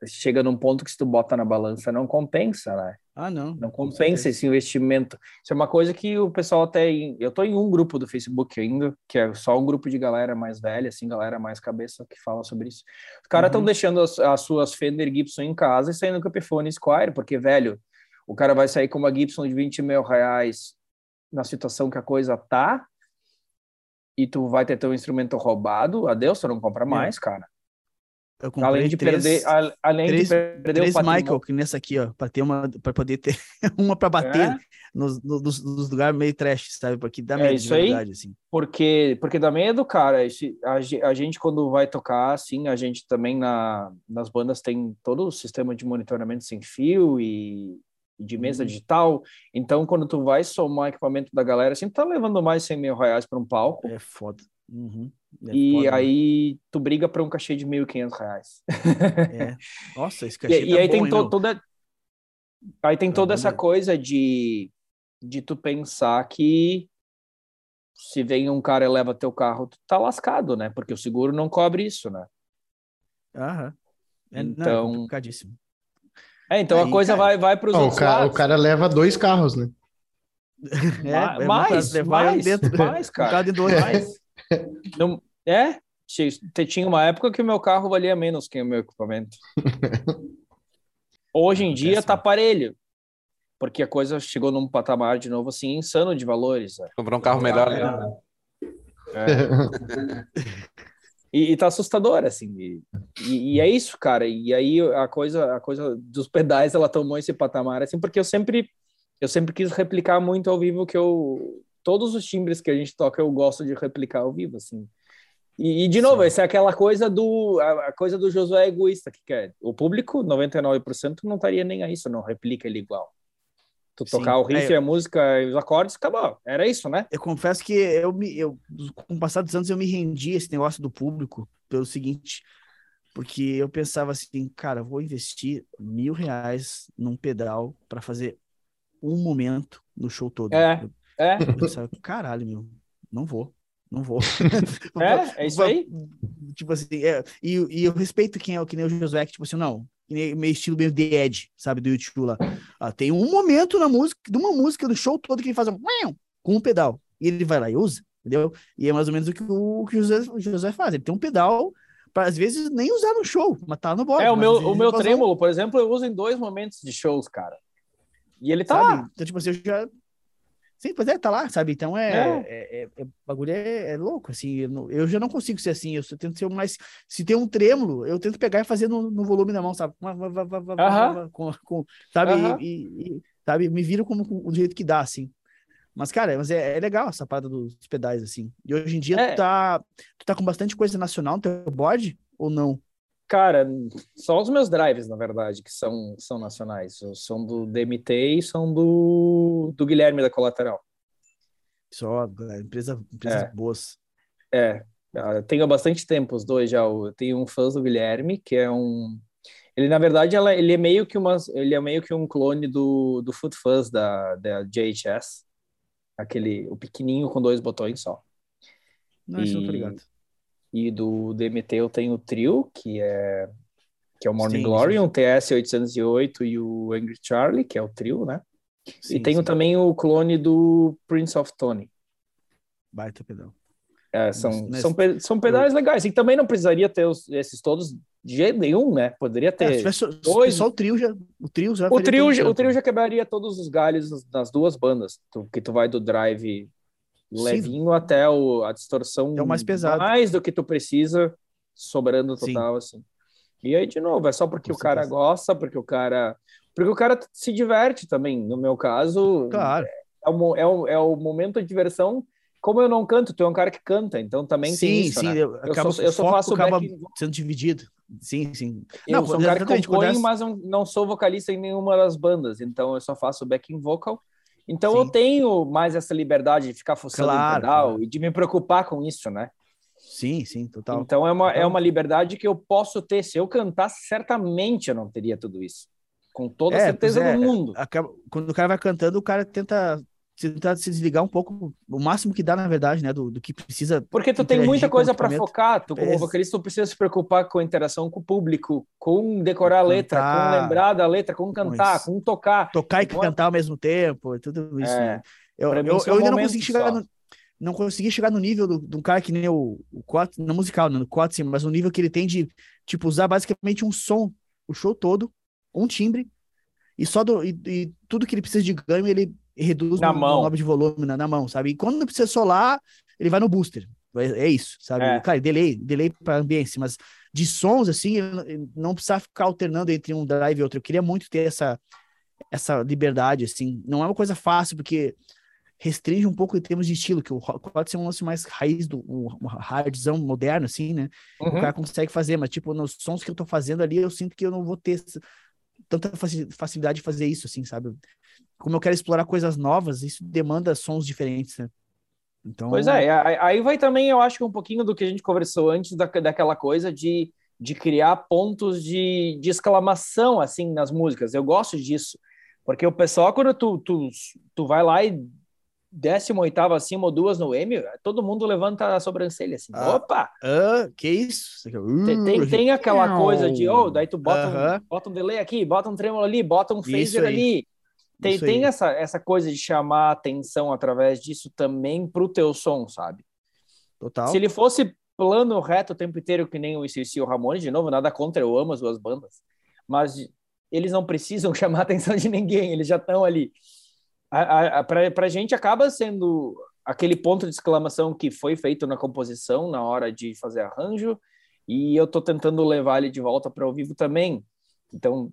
chega num ponto que se tu bota na balança não compensa, né? Ah, não. Não compensa esse investimento. Isso é uma coisa que o pessoal até. Eu tô em um grupo do Facebook ainda, que é só um grupo de galera mais velha, assim, galera mais cabeça que fala sobre isso. Os caras estão uhum. deixando as, as, suas Fender Gibson em casa e saindo com o Epiphone Squire, porque, velho, o cara vai sair com uma Gibson de 20 mil reais na situação que a coisa tá, e tu vai ter teu instrumento roubado, adeus, tu não compra mais, cara. Eu comprei além de três, perder, além três, de perder três o Michael que nessa aqui, ó, para ter uma, para poder ter uma para bater é? nos, nos, nos, lugares meio trash, sabe? Porque dá medo é isso verdade, assim. Porque porque dá medo, cara. Esse, a, a gente quando vai tocar, assim, a gente também na, nas bandas tem todo o sistema de monitoramento sem fio e de mesa uhum. digital. Então, quando tu vai somar equipamento da galera, assim, tu tá levando mais 100 mil reais para um palco. É foda. Uhum. É e foda, aí né? tu briga para um cachê de 1.500 reais. É. Nossa, esse cachê E, tá e aí bom, tem to, toda aí tem tá toda essa coisa de de tu pensar que se vem um cara e leva teu carro, tu tá lascado, né? Porque o seguro não cobre isso, né? Aham. É, então, não, é é, então Aí, a coisa cara... vai, vai para os oh, o, cara, o cara leva dois carros, né? É, é mais, mais, dentro, mais, cara. Um mais. Não, é, tinha uma época que o meu carro valia menos que o meu equipamento. Hoje em dia tá parelho. Porque a coisa chegou num patamar de novo assim insano de valores. Né? Comprar um carro melhor, né? É. E, e tá assustador, assim. E, e, e, é isso, cara. E aí a coisa, a coisa dos pedais, ela tomou esse patamar, assim, porque eu sempre, eu sempre quis replicar muito ao vivo que eu... Todos os timbres que a gente toca, eu gosto de replicar ao vivo, assim. E, e, de novo, Sim. essa é aquela coisa do a, a, coisa do Josué egoísta que quer. O público, 99%, não estaria nem a isso, não replica ele igual. Tu Sim. tocar o riff, é, a música e os acordes, acabou. Era isso, né? Eu confesso que eu me, eu, com o passar dos anos, eu me rendi a esse negócio do público pelo seguinte, porque eu pensava assim, cara, vou investir mil reais num pedal para fazer um momento no show todo. É, eu, é. Eu caralho, meu, não vou não vou. é, é isso aí. Tipo assim, é, e, e eu respeito quem é o que nem o Josué, que tipo assim, não, meio estilo meio The Edge, sabe, do YouTube lá. Ah, tem um momento na música, de uma música do show todo que ele faz um com um pedal. E ele vai lá e usa, entendeu? E é mais ou menos o que o, que o, José, o José faz. Ele tem um pedal para às vezes nem usar no show, mas tá no bode. É, o meu, o meu trêmulo, um... por exemplo, eu uso em dois momentos de shows, cara. E ele tá sabe? lá. Então, tipo assim, eu já Sim, pois é, tá lá, sabe? Então é, é. é, é, é bagulho é, é, louco, assim. Eu, eu, já não consigo ser assim. Eu tento ser mais. Se tem um trêmulo, eu tento pegar e fazer no, no volume da mão, sabe? Uh -huh. com, com, sabe? Uh -huh. e, e, sabe? Me viro como o jeito que dá, assim. Mas, cara, mas é, é legal essa parada dos pedais, assim. E hoje em dia tu, é. tá, tu tá com bastante coisa nacional no teu board ou não? Cara, só os meus drives, na verdade, que são, são nacionais. São do DMT e são do, do Guilherme da Colateral. Só, empresa, empresas é. boas. É, ah, tenho há bastante tempo os dois já. Eu tenho um fãs do Guilherme, que é um. Ele, na verdade, ela, ele é meio que uma, ele é meio que um clone do, do Foot Fuzz da, da JHS. Aquele, o pequenininho com dois botões só. Não, e... isso não tô ligado. E do DMT eu tenho o Trio, que é que é o Morning sim, Glory, sim. um TS-808 e o Angry Charlie, que é o trio, né? Sim, e tenho também o clone do Prince of Tony. Baita pedal. É, são, Nesse... são, são pedais legais. E também não precisaria ter os, esses todos de jeito nenhum, né? Poderia ter. É, dois... Só o trio já. O trio já, o trio, já, o trio já quebraria todos os galhos nas duas bandas. Tu, que tu vai do drive levinho Sim. até o, a distorção é o mais pesado. Mais do que tu precisa, sobrando total, Sim. assim. E aí, de novo, é só porque o cara gosta, porque o cara. Porque o cara se diverte também. No meu caso, claro. é, o, é, o, é o momento de diversão. Como eu não canto, tu é um cara que canta, então também sim, tem isso, sim, né? eu, eu, só, eu só faço acaba back... sendo dividido. Sim, sim. Eu não, sou um cara que compõe, mas não sou vocalista em nenhuma das bandas, então eu só faço backing vocal então Sim. eu tenho mais essa liberdade de ficar fuçando claro, pedal claro. e de me preocupar com isso, né? Sim, sim, total. Então é uma, é uma liberdade que eu posso ter. Se eu cantasse, certamente eu não teria tudo isso. Com toda é, certeza é, do mundo. Acaba, quando o cara vai cantando, o cara tenta tentar se desligar um pouco, o máximo que dá, na verdade, né, do, do que precisa. Porque tu tem muita coisa para focar, tu como é. vocalista, tu precisa se preocupar com a interação com o público, com decorar a letra, cantar, com lembrar da letra, com cantar, com, com tocar. Tocar e cantar ao mesmo tempo, tudo isso. É, né? Eu, eu, eu, eu ainda não consegui chegar no, não consegui chegar no nível do, do cara que nem o, o Quat, no musical, no Quat, sim, mas no nível que ele tem de, tipo, usar basicamente um som, o show todo, um timbre, e só do, e, e tudo que ele precisa de ganho, ele e reduz na mão. no de volume na, na, mão, sabe? E quando não precisa solar, ele vai no booster. É, é isso, sabe? É. Claro, delay, delay para ambiência, mas de sons, assim, não precisa ficar alternando entre um drive e outro. Eu queria muito ter essa, essa liberdade, assim. Não é uma coisa fácil, porque restringe um pouco em termos de estilo, que o pode ser um lance mais raiz do um hardzão moderno, assim, né? Uhum. O cara consegue fazer, mas, tipo, nos sons que eu tô fazendo ali, eu sinto que eu não vou ter tanta facilidade de fazer isso, assim, sabe? Como eu quero explorar coisas novas, isso demanda sons diferentes, né? Então, pois é, aí vai também, eu acho, um pouquinho do que a gente conversou antes, da, daquela coisa de, de criar pontos de, de exclamação, assim, nas músicas. Eu gosto disso, porque o pessoal, quando tu, tu, tu vai lá e décimo oitavo acima ou duas no M, todo mundo levanta a sobrancelha assim. Ah, Opa! Ah, que isso? Uh, tem, tem, tem, aquela coisa de, oh, daí tu bota, uh -huh. um, bota um delay aqui, bota um tremolo ali, bota um phaser ali. Tem, tem essa, essa coisa de chamar a atenção através disso também pro teu som, sabe? Total. Se ele fosse plano reto o tempo inteiro, que nem o ICC e o Ramones, de novo, nada contra, eu amo as duas bandas, mas eles não precisam chamar a atenção de ninguém, eles já estão ali. A, a, pra, pra gente acaba sendo aquele ponto de exclamação que foi feito na composição, na hora de fazer arranjo, e eu tô tentando levar ele de volta para o vivo também. Então,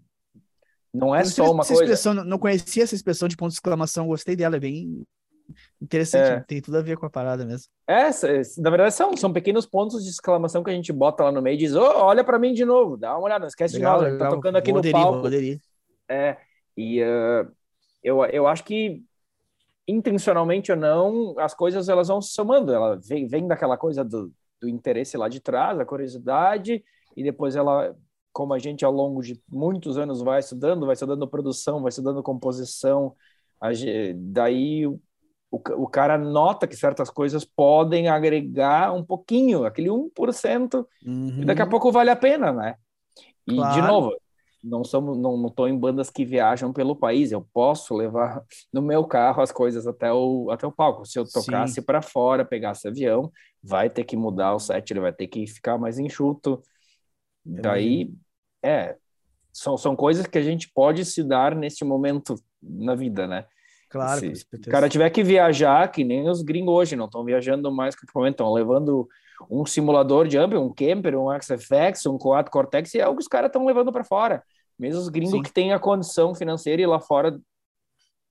não é só uma coisa. Não conhecia essa expressão de ponto de exclamação, gostei dela, é bem. interessante, é. tem tudo a ver com a parada mesmo. É, na verdade são, são pequenos pontos de exclamação que a gente bota lá no meio e diz, oh, olha para mim de novo, dá uma olhada, não esquece legal, de nada, tá tocando aqui no palco. É, e uh, eu, eu acho que intencionalmente ou não, as coisas elas vão se somando, ela vem, vem daquela coisa do, do interesse lá de trás, a curiosidade, e depois ela como a gente ao longo de muitos anos vai estudando, vai estudando produção, vai estudando composição, daí o, o cara nota que certas coisas podem agregar um pouquinho, aquele 1%, uhum. e daqui a uhum. pouco vale a pena, né? E, claro. de novo, não somos não, não tô em bandas que viajam pelo país, eu posso levar no meu carro as coisas até o, até o palco. Se eu tocasse para fora, pegasse avião, vai ter que mudar o set, ele vai ter que ficar mais enxuto. Daí, é, são, são coisas que a gente pode se dar neste momento na vida, né? Claro. Se o cara tiver que viajar, que nem os gringos hoje, não estão viajando mais que o estão levando um simulador de amp, um camper, um XFX, um Quad Cortex, e é o que os caras estão levando para fora. Mesmo os gringos Sim. que têm a condição financeira e lá fora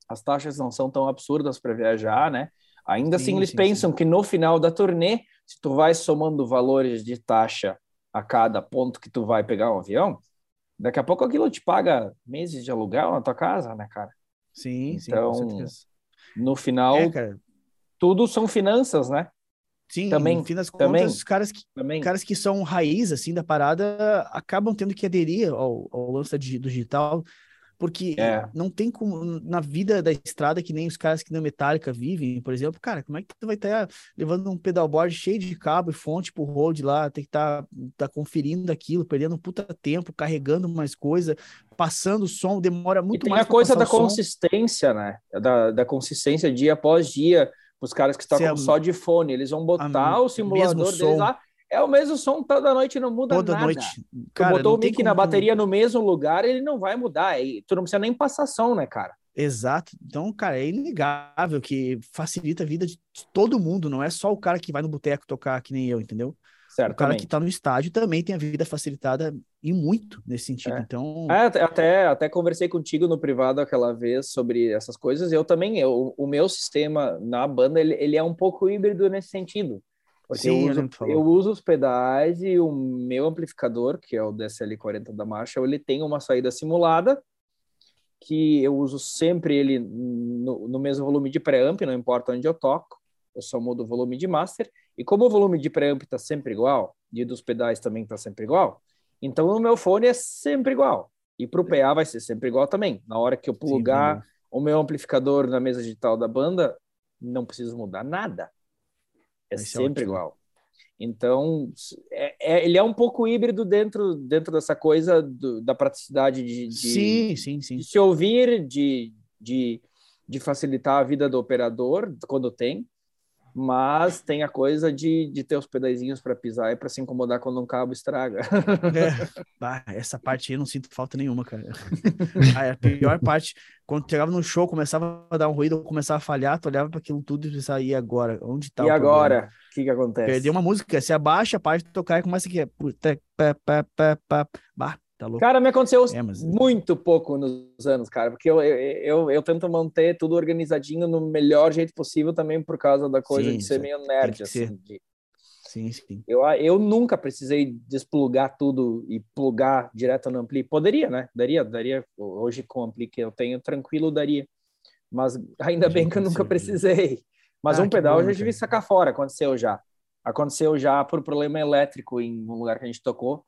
as taxas não são tão absurdas para viajar, né? Ainda sim, assim eles sim, pensam sim. que no final da turnê, se tu vai somando valores de taxa a cada ponto que tu vai pegar um avião, daqui a pouco aquilo te paga meses de aluguel na tua casa, né, cara? Sim, então, sim, no final, é, tudo são finanças, né? Sim, também, no fim das também, contas, os caras que, também. caras que são raiz, assim, da parada, acabam tendo que aderir ao, ao lance do digital, porque é. não tem como, na vida da estrada, que nem os caras que na Metallica vivem, por exemplo, cara, como é que tu vai estar tá levando um pedalboard cheio de cabo e fonte pro road lá, tem que estar tá, tá conferindo aquilo, perdendo um puta tempo, carregando mais coisa, passando o som, demora muito e mais. Tem a coisa da consistência, né? Da, da consistência dia após dia, os caras que estão só de fone, eles vão botar o simulador deles lá é o mesmo som toda noite, não muda toda nada. Noite. Cara, tu botou o mic como... na bateria no mesmo lugar, ele não vai mudar. E tu não precisa nem passar som, né, cara? Exato. Então, cara, é inegável que facilita a vida de todo mundo, não é só o cara que vai no boteco tocar que nem eu, entendeu? Certamente. O cara que tá no estádio também tem a vida facilitada e muito nesse sentido. É. Então. É, até, até conversei contigo no privado aquela vez sobre essas coisas. Eu também, eu, o meu sistema na banda, ele, ele é um pouco híbrido nesse sentido. Porque Sim, eu, uso, eu uso os pedais e o meu amplificador, que é o DSL40 da Marshall, ele tem uma saída simulada, que eu uso sempre ele no, no mesmo volume de preamp, não importa onde eu toco, eu só mudo o volume de master, e como o volume de preamp está sempre igual, e dos pedais também está sempre igual, então o meu fone é sempre igual, e para o PA vai ser sempre igual também. Na hora que eu plugar Sim, o meu amplificador na mesa digital da banda, não preciso mudar nada é Esse sempre é igual. Então, é, é, ele é um pouco híbrido dentro, dentro dessa coisa do, da praticidade de, de, sim, sim, sim. de se ouvir, de, de, de facilitar a vida do operador quando tem, mas tem a coisa de, de ter os pedaizinhos para pisar e para se incomodar quando um cabo estraga. É, bah, essa parte aí eu não sinto falta nenhuma, cara. a pior parte, quando chegava no show, começava a dar um ruído, começava a falhar, tu olhava para aquilo tudo e pensava, e agora? Onde tá E agora? O que que acontece? Perdeu uma música, se abaixa a parte de tocar e começa aqui, bah, Tá louco? Cara, me aconteceu é, mas... muito pouco nos anos, cara, porque eu, eu, eu, eu, tento manter tudo organizadinho no melhor jeito possível também por causa da coisa sim, de ser meio nerd, assim. De... Sim, sim. Eu, eu nunca precisei desplugar tudo e plugar direto no ampli. Poderia, né? Daria, daria. Hoje com o ampli que eu tenho, tranquilo, daria. Mas ainda bem que eu nunca precisei. Mas ah, um pedal bom, eu já tive sacar fora, aconteceu já. Aconteceu já por problema elétrico em um lugar que a gente tocou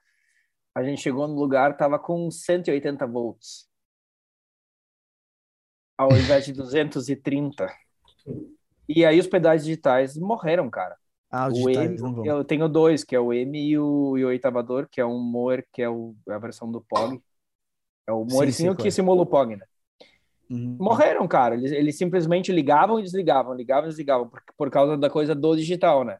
a gente chegou no lugar, tava com 180 volts. Ao invés de 230. E aí os pedais digitais morreram, cara. Ah, os o M. Eu tenho dois, que é o M e o, e o oitavador, que é um Moer, que é o, a versão do POG. É o Moerzinho que simula o POG, né? Uhum. Morreram, cara. Eles, eles simplesmente ligavam e desligavam, ligavam e desligavam, por, por causa da coisa do digital, né?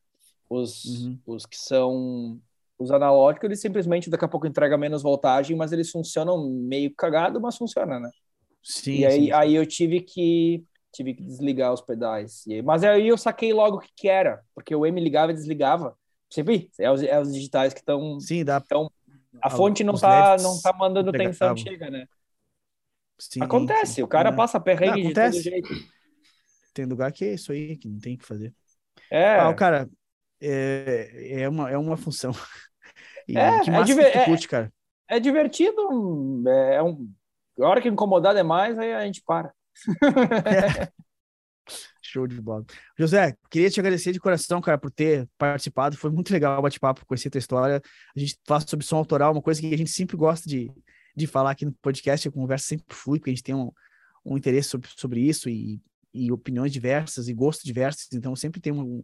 Os, uhum. os que são os analógicos, eles simplesmente daqui a pouco entregam menos voltagem, mas eles funcionam meio cagado, mas funciona, né? Sim. E aí, sim, aí eu tive que tive que desligar os pedais. Mas aí eu saquei logo o que, que era, porque o M ligava e desligava. Sempre é os, é os digitais que estão. Sim, dá. Então, a fonte não tá, não tá mandando tensão, chega, né? Sim, acontece, sim. o cara é. passa perrengue não, de todo jeito. tem lugar que é isso aí, que não tem o que fazer. É. Ah, cara, é, é, uma, é uma função. E é, que massa é, diver... que curte, cara. É, é divertido, é, é um... a hora que incomodar demais, aí a gente para. Show de bola. José, queria te agradecer de coração, cara, por ter participado. Foi muito legal o bate-papo, conhecer a tua história. A gente fala sobre som autoral, uma coisa que a gente sempre gosta de, de falar aqui no podcast. A conversa sempre flui, porque a gente tem um, um interesse sobre, sobre isso e, e opiniões diversas e gostos diversos. Então, sempre tem um,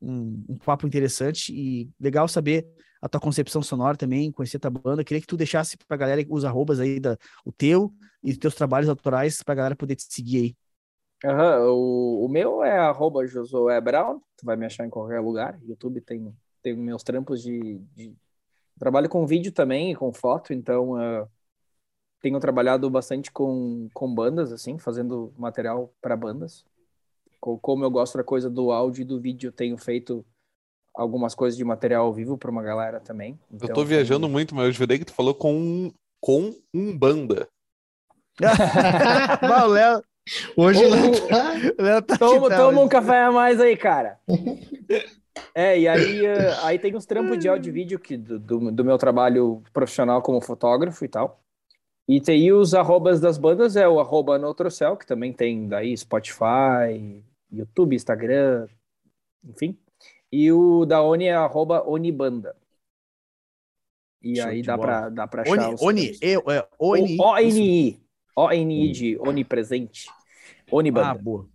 um, um, papo interessante e legal saber a tua concepção sonora também, conhecer a tua banda. Queria que tu deixasse pra galera os arrobas aí, da, o teu e os teus trabalhos autorais pra galera poder te seguir aí. Uhum, o, o meu é arroba Josué Brown, tu vai me achar em qualquer lugar. YouTube tem, tem meus trampos de, de... Trabalho com vídeo também com foto, então uh, tenho trabalhado bastante com, com bandas, assim, fazendo material para bandas. Como eu gosto da coisa do áudio e do vídeo, tenho feito algumas coisas de material ao vivo para uma galera também. Então, eu tô viajando muito, mas eu jurei que tu falou com, com um banda. Léo, Hoje o Léo tá... Léo tá toma, toma um café a mais aí, cara. É, e aí, uh, aí tem uns trampos de áudio e vídeo que, do, do, do, meu trabalho profissional como fotógrafo e tal. E tem os arrobas das bandas, é o arroba Noutrocel, que também tem daí Spotify, YouTube, Instagram, enfim. E o da Oni é arroba Onibanda. E Show aí dá pra, dá pra achar Oni, os Oni, eu, é, Oni, O-N-I. O-N-I de onipresente. Onibanda. Ah, boa.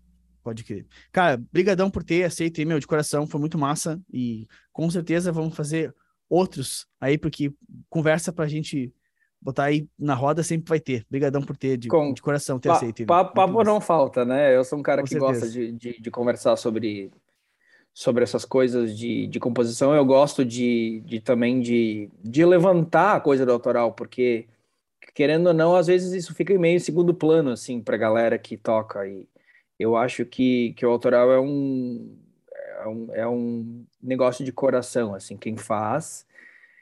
Pode crer. Cara, brigadão por ter aceito aí, meu, de coração. Foi muito massa. E com certeza vamos fazer outros aí, porque conversa pra gente botar aí na roda sempre vai ter. Brigadão por ter, de, com... de coração, ter pa aceito. Papo, papo não falta, né? Eu sou um cara com que certeza. gosta de, de, de, conversar sobre, sobre essas coisas de, de composição. Eu gosto de, de também de, de levantar a coisa do autoral, porque querendo ou não, às vezes isso fica meio em segundo plano, assim, pra galera que toca. E eu acho que, que o autoral é um, é um, é um negócio de coração, assim, quem faz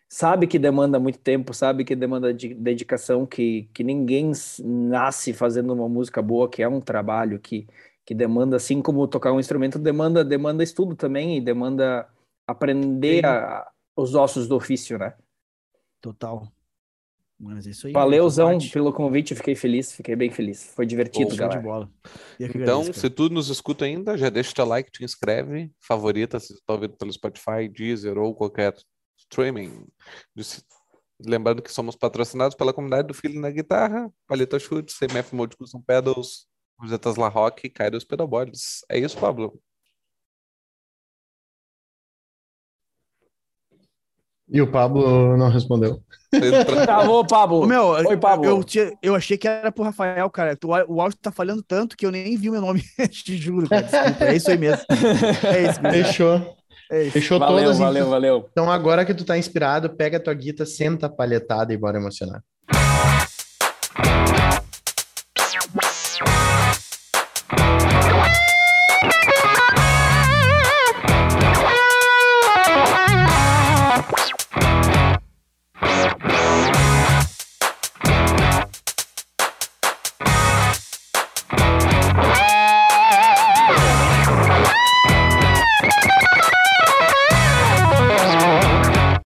sabe que demanda muito tempo, sabe que demanda de dedicação, que, que ninguém nasce fazendo uma música boa, que é um trabalho que, que demanda, assim como tocar um instrumento, demanda, demanda estudo também e demanda aprender a, os ossos do ofício, né? Total. Mas isso aí. Valeuzão pelo convite, fiquei feliz, fiquei bem feliz. Foi divertido, Pô, galera. De bola. Então, agradeço, se tu nos escuta ainda, já deixa o teu like, te inscreve, favorita se tu tá ouvindo pelo Spotify, Deezer ou qualquer streaming. Lembrando que somos patrocinados pela comunidade do Filho na Guitarra, Paleta Chutes, CMF Mode Custom Pedals, Rosetas La Rock e Kairos Pedalboards. É isso, Pablo? E o Pablo não respondeu. Travou, Pablo. Meu, Oi, Pablo. Eu, eu, eu, achei que era pro Rafael, cara. O áudio tá falhando tanto que eu nem vi o meu nome. Te juro, cara. Desculpa. É isso aí mesmo. É isso mesmo. Fechou. É isso. Fechou valeu, todas. Valeu, valeu. Então agora que tu tá inspirado, pega a tua guita, senta a palhetada e bora emocionar.